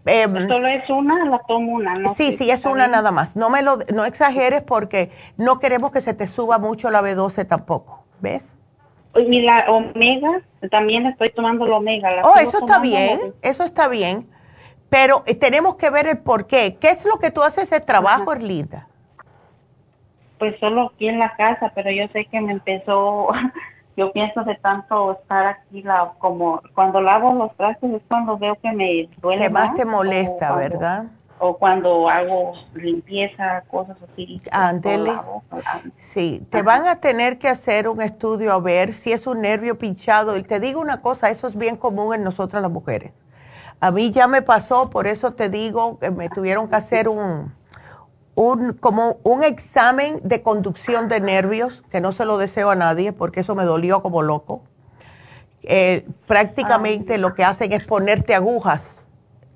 Speaker 10: Em, Solo es una, la tomo una, ¿no?
Speaker 3: Sí, sí, es una nada más. No me lo, no exageres porque no queremos que se te suba mucho la B12 tampoco, ¿ves?
Speaker 10: Y la omega, también estoy tomando la omega.
Speaker 3: oh, eso está bien, eso está bien. Pero eh, tenemos que ver el por qué. ¿Qué es lo que tú haces de trabajo, Erlinda?
Speaker 10: Pues solo aquí en la casa, pero yo sé que me empezó, [laughs] yo pienso de tanto estar aquí, la, como cuando lavo los trastes es cuando veo que me duele.
Speaker 3: Que más, te molesta, ¿verdad?
Speaker 10: O cuando hago limpieza, cosas así.
Speaker 3: Ándele. Sí, te van a tener que hacer un estudio a ver si es un nervio pinchado. Y te digo una cosa, eso es bien común en nosotras las mujeres. A mí ya me pasó, por eso te digo que me tuvieron que hacer un un, como un examen de conducción de nervios, que no se lo deseo a nadie porque eso me dolió como loco. Eh, prácticamente lo que hacen es ponerte agujas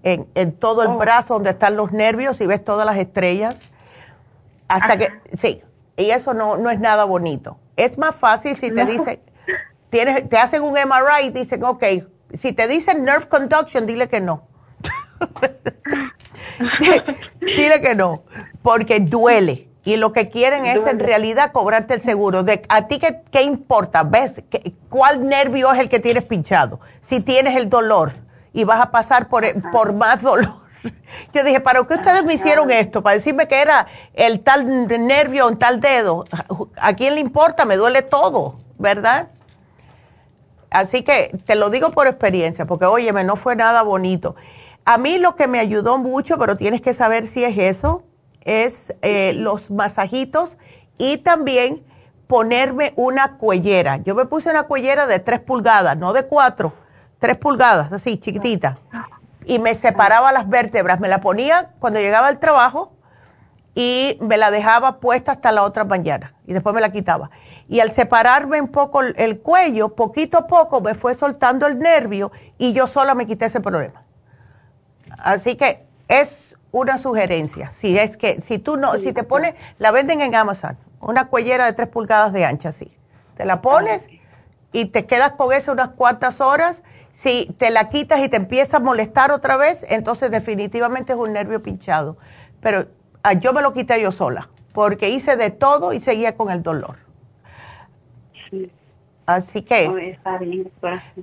Speaker 3: en, en todo el oh. brazo donde están los nervios y ves todas las estrellas. Hasta que, sí, y eso no, no es nada bonito. Es más fácil si te dicen, tienes, te hacen un MRI y dicen, ok, si te dicen nerve conduction, dile que no. [laughs] Dile que no, porque duele. Y lo que quieren es en realidad cobrarte el seguro. De, ¿A ti qué, qué importa? ¿Ves? ¿Cuál nervio es el que tienes pinchado? Si tienes el dolor y vas a pasar por, por más dolor. [laughs] Yo dije, ¿para qué ustedes me hicieron esto? Para decirme que era el tal nervio, un tal dedo. ¿A quién le importa? Me duele todo, ¿verdad? Así que te lo digo por experiencia, porque óyeme, no fue nada bonito. A mí lo que me ayudó mucho, pero tienes que saber si es eso, es eh, los masajitos y también ponerme una cuellera. Yo me puse una cuellera de tres pulgadas, no de cuatro, tres pulgadas, así, chiquitita. Y me separaba las vértebras, me la ponía cuando llegaba al trabajo y me la dejaba puesta hasta la otra mañana y después me la quitaba. Y al separarme un poco el cuello, poquito a poco me fue soltando el nervio y yo sola me quité ese problema. Así que es una sugerencia. Si es que, si tú no, si te pones, la venden en Amazon, una cuellera de tres pulgadas de ancha, sí. Te la pones y te quedas con eso unas cuantas horas. Si te la quitas y te empieza a molestar otra vez, entonces definitivamente es un nervio pinchado. Pero ah, yo me lo quité yo sola, porque hice de todo y seguía con el dolor. Sí. Así que. está bien,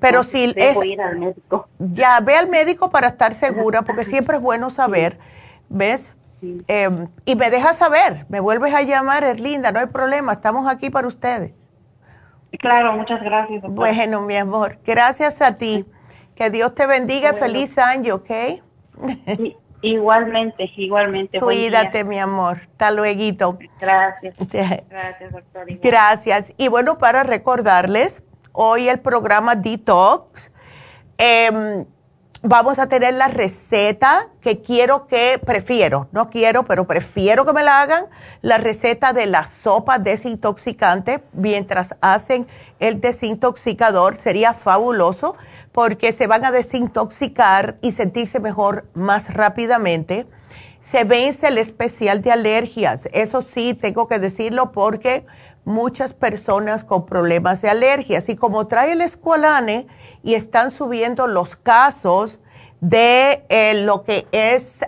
Speaker 3: Pero si es. Ir al médico. Ya, ve al médico para estar segura, porque siempre es bueno saber, ¿ves? Em, y me dejas saber, me vuelves a llamar, es linda, no hay problema, estamos aquí para ustedes.
Speaker 10: Claro, muchas gracias.
Speaker 3: Bueno, mi amor, gracias a ti. Que Dios te bendiga, feliz año, ¿ok?
Speaker 10: Igualmente, igualmente.
Speaker 3: Cuídate, mi amor. Hasta luego.
Speaker 10: Gracias. [laughs] Gracias, doctor.
Speaker 3: Gracias. Y bueno, para recordarles, hoy el programa Detox, em, vamos a tener la receta que quiero que, prefiero, no quiero, pero prefiero que me la hagan, la receta de la sopa desintoxicante mientras hacen el desintoxicador. Sería fabuloso porque se van a desintoxicar y sentirse mejor más rápidamente. Se vence el especial de alergias. Eso sí, tengo que decirlo porque muchas personas con problemas de alergias y como trae el escualane y están subiendo los casos de eh, lo que es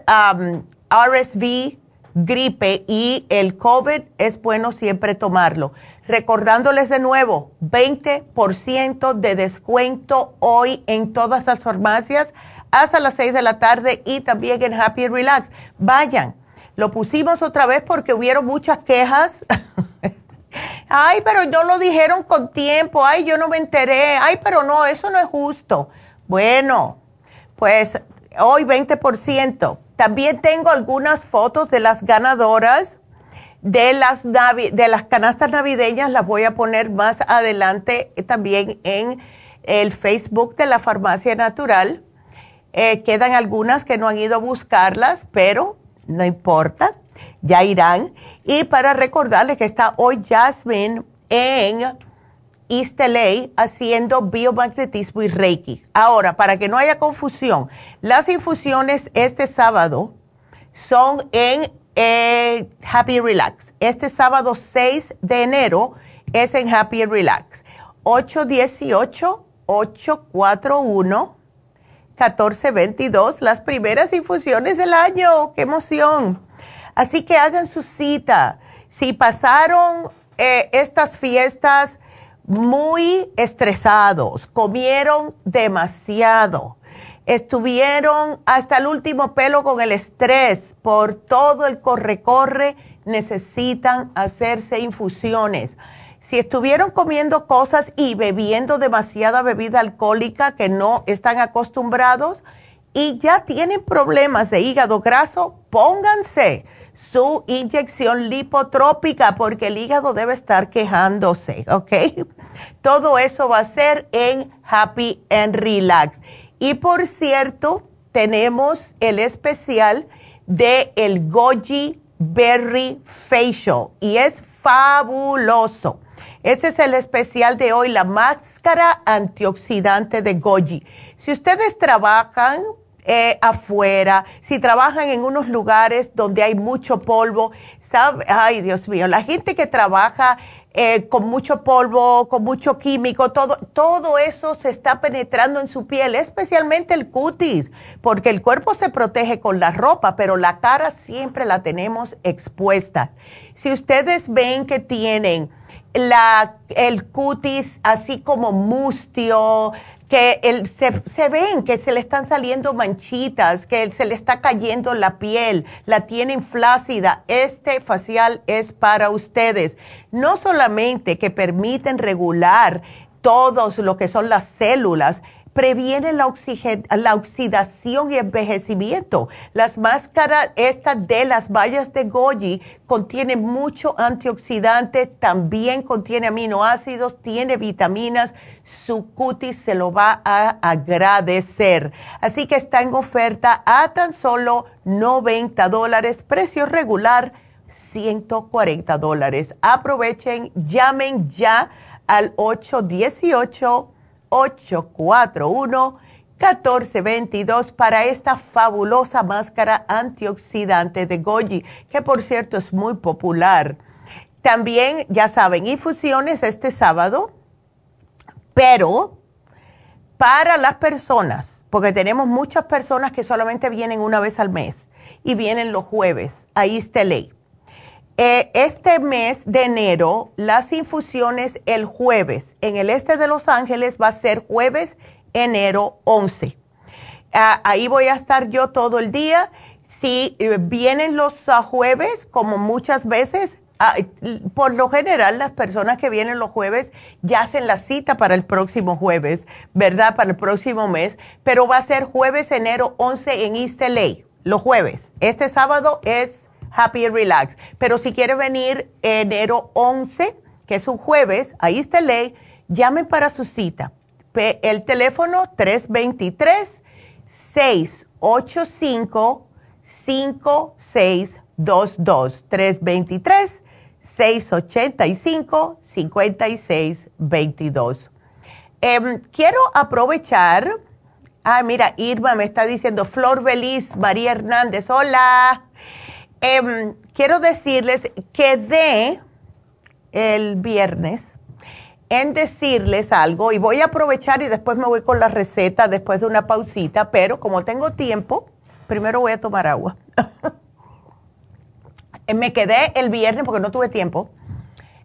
Speaker 3: RSV, gripe y el COVID, es bueno siempre tomarlo. Recordándoles de nuevo, 20% de descuento hoy en todas las farmacias hasta las 6 de la tarde y también en Happy Relax. Vayan, lo pusimos otra vez porque hubieron muchas quejas. [laughs] Ay, pero no lo dijeron con tiempo. Ay, yo no me enteré. Ay, pero no, eso no es justo. Bueno, pues hoy 20%. También tengo algunas fotos de las ganadoras de las, de las canastas navideñas las voy a poner más adelante también en el Facebook de la Farmacia Natural. Eh, quedan algunas que no han ido a buscarlas, pero no importa, ya irán. Y para recordarles que está hoy Jasmine en East LA haciendo biomagnetismo y Reiki. Ahora, para que no haya confusión, las infusiones este sábado son en eh, Happy Relax. Este sábado 6 de enero es en Happy Relax. 818-841-1422, las primeras infusiones del año. ¡Qué emoción! Así que hagan su cita. Si pasaron eh, estas fiestas muy estresados, comieron demasiado, estuvieron hasta el último pelo con el estrés por todo el corre-corre, necesitan hacerse infusiones. Si estuvieron comiendo cosas y bebiendo demasiada bebida alcohólica que no están acostumbrados y ya tienen problemas de hígado graso, pónganse su inyección lipotrópica porque el hígado debe estar quejándose, ¿ok? [laughs] Todo eso va a ser en Happy and Relax. Y por cierto, tenemos el especial de el Goji Berry Facial y es fabuloso. Ese es el especial de hoy, la máscara antioxidante de Goji. Si ustedes trabajan eh, afuera, si trabajan en unos lugares donde hay mucho polvo, ¿sabe? ay Dios mío, la gente que trabaja eh, con mucho polvo, con mucho químico, todo, todo eso se está penetrando en su piel, especialmente el cutis, porque el cuerpo se protege con la ropa, pero la cara siempre la tenemos expuesta. Si ustedes ven que tienen la, el cutis así como mustio, que el, se, se, ven que se le están saliendo manchitas, que se le está cayendo la piel, la tienen flácida. Este facial es para ustedes. No solamente que permiten regular todos lo que son las células, previene la, la oxidación y envejecimiento. Las máscaras estas de las bayas de goji contienen mucho antioxidante, también contiene aminoácidos, tiene vitaminas, su cutis se lo va a agradecer. Así que está en oferta a tan solo 90 dólares, precio regular 140 dólares. Aprovechen, llamen ya al 818 841-1422 para esta fabulosa máscara antioxidante de Goji, que por cierto es muy popular. También, ya saben, infusiones este sábado, pero para las personas, porque tenemos muchas personas que solamente vienen una vez al mes y vienen los jueves, ahí está ley. Eh, este mes de enero, las infusiones el jueves en el este de Los Ángeles va a ser jueves, enero 11. Ah, ahí voy a estar yo todo el día. Si eh, vienen los ah, jueves, como muchas veces, ah, por lo general las personas que vienen los jueves ya hacen la cita para el próximo jueves, ¿verdad? Para el próximo mes, pero va a ser jueves, enero 11 en East LA, los jueves. Este sábado es Happy Relax. Pero si quiere venir enero 11, que es un jueves, ahí está ley, llamen para su cita. El teléfono 323-685-5622. 323-685-5622. Eh, quiero aprovechar. Ah, mira, Irma me está diciendo, Flor Beliz, María Hernández, hola. Em, quiero decirles que de el viernes en decirles algo y voy a aprovechar y después me voy con la receta después de una pausita, pero como tengo tiempo, primero voy a tomar agua. [laughs] me quedé el viernes porque no tuve tiempo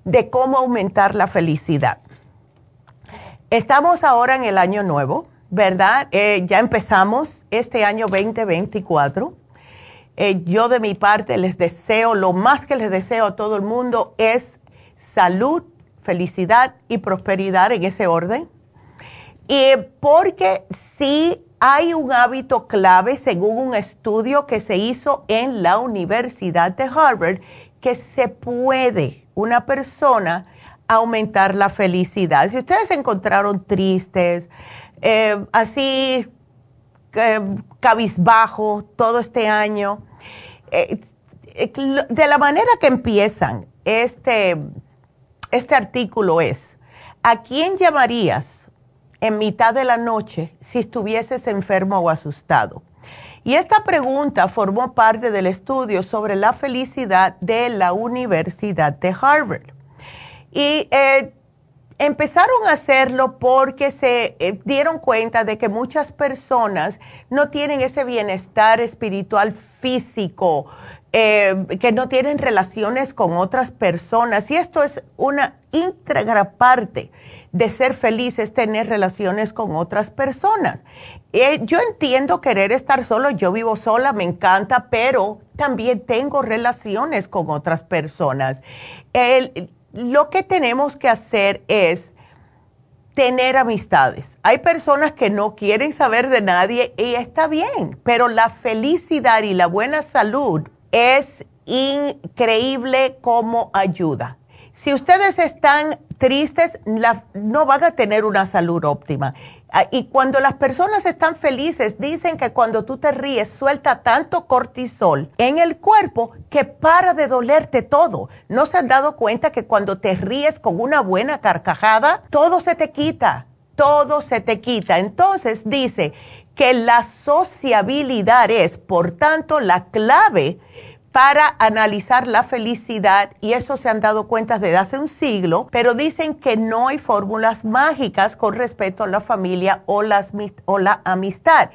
Speaker 3: de cómo aumentar la felicidad. Estamos ahora en el año nuevo, ¿verdad? Eh, ya empezamos este año 2024 eh, yo de mi parte les deseo, lo más que les deseo a todo el mundo es salud, felicidad y prosperidad en ese orden. Y porque sí hay un hábito clave, según un estudio que se hizo en la Universidad de Harvard, que se puede una persona aumentar la felicidad. Si ustedes se encontraron tristes, eh, así eh, cabizbajo todo este año, eh, eh, de la manera que empiezan este, este artículo es, ¿a quién llamarías en mitad de la noche si estuvieses enfermo o asustado? Y esta pregunta formó parte del estudio sobre la felicidad de la Universidad de Harvard. Y eh, empezaron a hacerlo porque se eh, dieron cuenta de que muchas personas no tienen ese bienestar espiritual físico, eh, que no tienen relaciones con otras personas. Y esto es una íntegra parte de ser feliz, es tener relaciones con otras personas. Eh, yo entiendo querer estar solo, yo vivo sola, me encanta, pero también tengo relaciones con otras personas. Lo que tenemos que hacer es tener amistades. Hay personas que no quieren saber de nadie y está bien, pero la felicidad y la buena salud es increíble como ayuda. Si ustedes están tristes, no van a tener una salud óptima. Ah, y cuando las personas están felices, dicen que cuando tú te ríes suelta tanto cortisol en el cuerpo que para de dolerte todo. ¿No se han dado cuenta que cuando te ríes con una buena carcajada, todo se te quita? Todo se te quita. Entonces dice que la sociabilidad es, por tanto, la clave para analizar la felicidad y eso se han dado cuenta desde hace un siglo, pero dicen que no hay fórmulas mágicas con respecto a la familia o, las, o la amistad.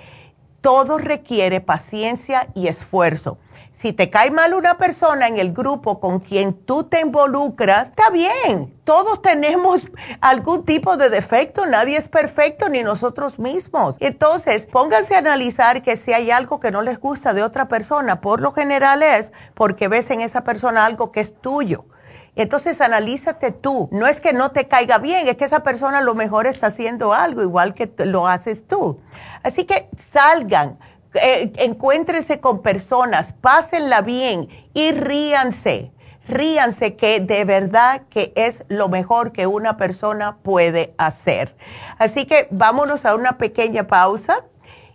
Speaker 3: Todo requiere paciencia y esfuerzo. Si te cae mal una persona en el grupo con quien tú te involucras, está bien. Todos tenemos [laughs] algún tipo de defecto, nadie es perfecto, ni nosotros mismos. Entonces, pónganse a analizar que si hay algo que no les gusta de otra persona, por lo general es porque ves en esa persona algo que es tuyo. Entonces analízate tú. No es que no te caiga bien, es que esa persona lo mejor está haciendo algo igual que lo haces tú. Así que salgan eh, con personas, pásenla bien y ríanse. Ríanse que de verdad que es lo mejor que una persona puede hacer. Así que vámonos a una pequeña pausa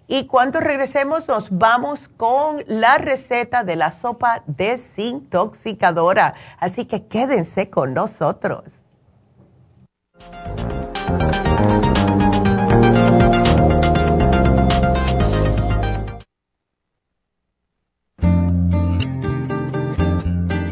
Speaker 3: y cuando regresemos nos vamos con la receta de la sopa desintoxicadora. Así que quédense con nosotros.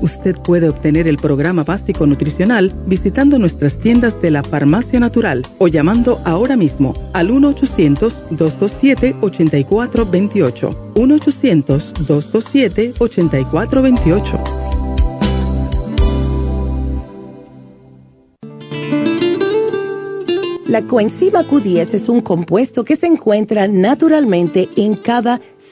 Speaker 11: Usted puede obtener el programa básico nutricional visitando nuestras tiendas de la Farmacia Natural o llamando ahora mismo al 1-800-227-8428. 1-800-227-8428.
Speaker 5: La coenzima Q10 es un compuesto que se encuentra naturalmente en cada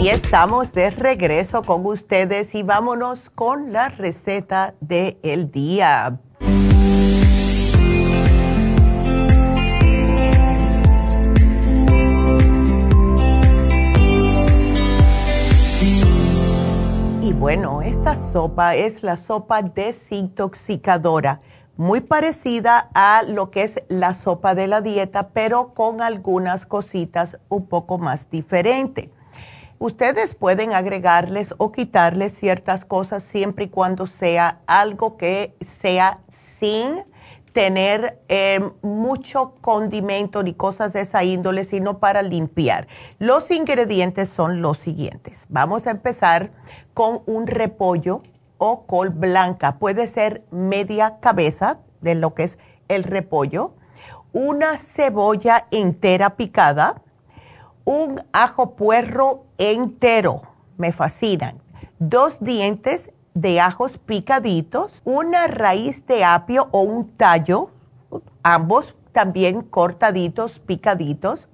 Speaker 3: Y estamos de regreso con ustedes y vámonos con la receta del el día. Y bueno, esta sopa es la sopa desintoxicadora, muy parecida a lo que es la sopa de la dieta, pero con algunas cositas un poco más diferentes. Ustedes pueden agregarles o quitarles ciertas cosas siempre y cuando sea algo que sea sin tener eh, mucho condimento ni cosas de esa índole, sino para limpiar. Los ingredientes son los siguientes. Vamos a empezar con un repollo o col blanca. Puede ser media cabeza de lo que es el repollo, una cebolla entera picada, un ajo puerro entero, me fascinan, dos dientes de ajos picaditos, una raíz de apio o un tallo, ambos también cortaditos, picaditos,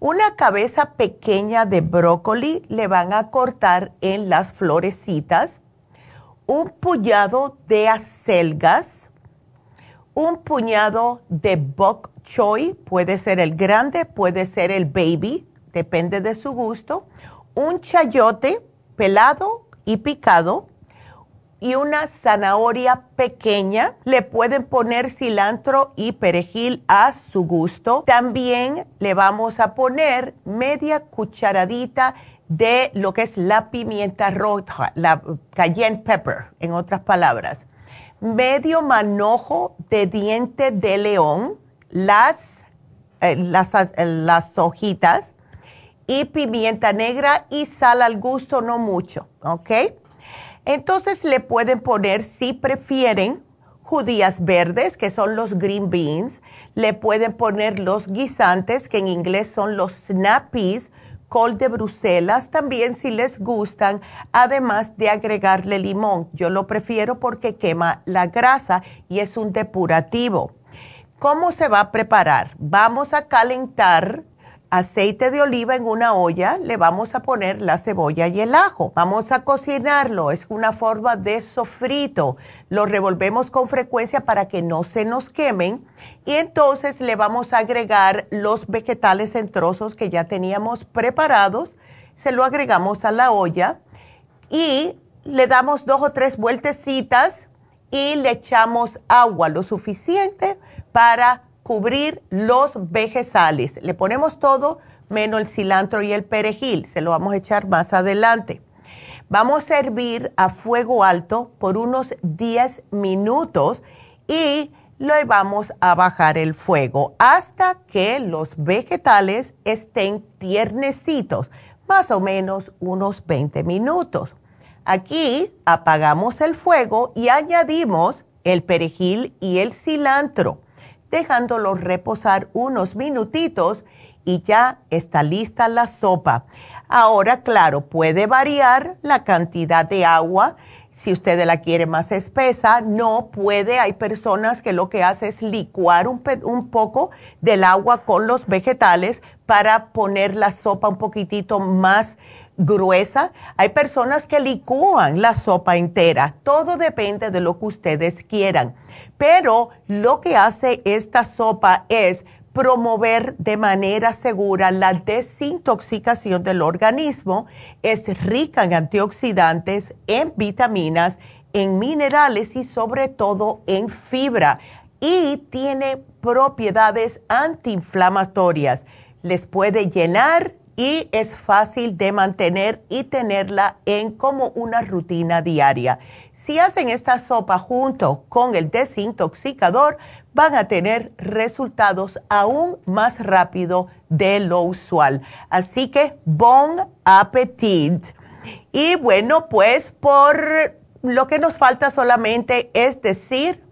Speaker 3: una cabeza pequeña de brócoli le van a cortar en las florecitas, un puñado de acelgas, un puñado de bok choy, puede ser el grande, puede ser el baby, depende de su gusto, un chayote pelado y picado y una zanahoria pequeña. Le pueden poner cilantro y perejil a su gusto. También le vamos a poner media cucharadita de lo que es la pimienta roja, la cayenne pepper, en otras palabras. Medio manojo de diente de león, las, eh, las, las hojitas, y pimienta negra y sal al gusto, no mucho, ¿ok? Entonces le pueden poner, si prefieren, judías verdes, que son los green beans, le pueden poner los guisantes, que en inglés son los snap peas, col de Bruselas, también si les gustan, además de agregarle limón. Yo lo prefiero porque quema la grasa y es un depurativo. ¿Cómo se va a preparar? Vamos a calentar aceite de oliva en una olla, le vamos a poner la cebolla y el ajo. Vamos a cocinarlo, es una forma de sofrito. Lo revolvemos con frecuencia para que no se nos quemen y entonces le vamos a agregar los vegetales en trozos que ya teníamos preparados. Se lo agregamos a la olla y le damos dos o tres vueltecitas y le echamos agua lo suficiente para cubrir los vegetales. Le ponemos todo menos el cilantro y el perejil. Se lo vamos a echar más adelante. Vamos a hervir a fuego alto por unos 10 minutos y le vamos a bajar el fuego hasta que los vegetales estén tiernecitos, más o menos unos 20 minutos. Aquí apagamos el fuego y añadimos el perejil y el cilantro dejándolo reposar unos minutitos y ya está lista la sopa. Ahora, claro, puede variar la cantidad de agua. Si usted la quiere más espesa, no puede. Hay personas que lo que hace es licuar un, un, poco del agua con los vegetales para poner la sopa un poquitito más gruesa. Hay personas que licúan la sopa entera. Todo depende de lo que ustedes quieran. Pero lo que hace esta sopa es promover de manera segura la desintoxicación del organismo. Es rica en antioxidantes, en vitaminas, en minerales y sobre todo en fibra. Y tiene propiedades antiinflamatorias. Les puede llenar y es fácil de mantener y tenerla en como una rutina diaria. Si hacen esta sopa junto con el desintoxicador, van a tener resultados aún más rápido de lo usual. Así que bon appetit. Y bueno, pues por lo que nos falta solamente es decir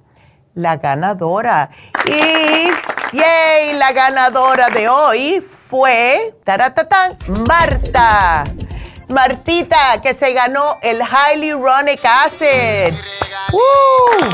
Speaker 3: la ganadora. Y yay, la ganadora de hoy fue taratatán, Marta. Martita, que se ganó el Hyaluronic Acid. Uh,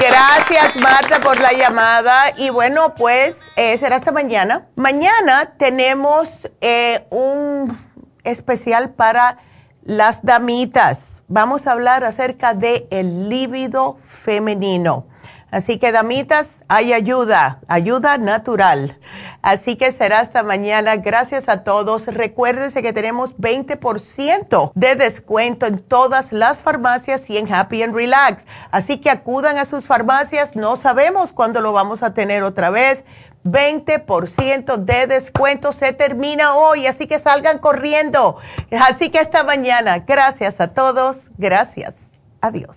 Speaker 3: gracias, Marta, por la llamada. Y bueno, pues eh, será hasta mañana. Mañana tenemos eh, un especial para las damitas. Vamos a hablar acerca de líbido femenino. Así que, damitas, hay ayuda, ayuda natural. Así que será hasta mañana. Gracias a todos. Recuérdense que tenemos 20% de descuento en todas las farmacias y en Happy and Relax. Así que acudan a sus farmacias. No sabemos cuándo lo vamos a tener otra vez. 20% de descuento se termina hoy, así que salgan corriendo. Así que hasta mañana. Gracias a todos. Gracias. Adiós.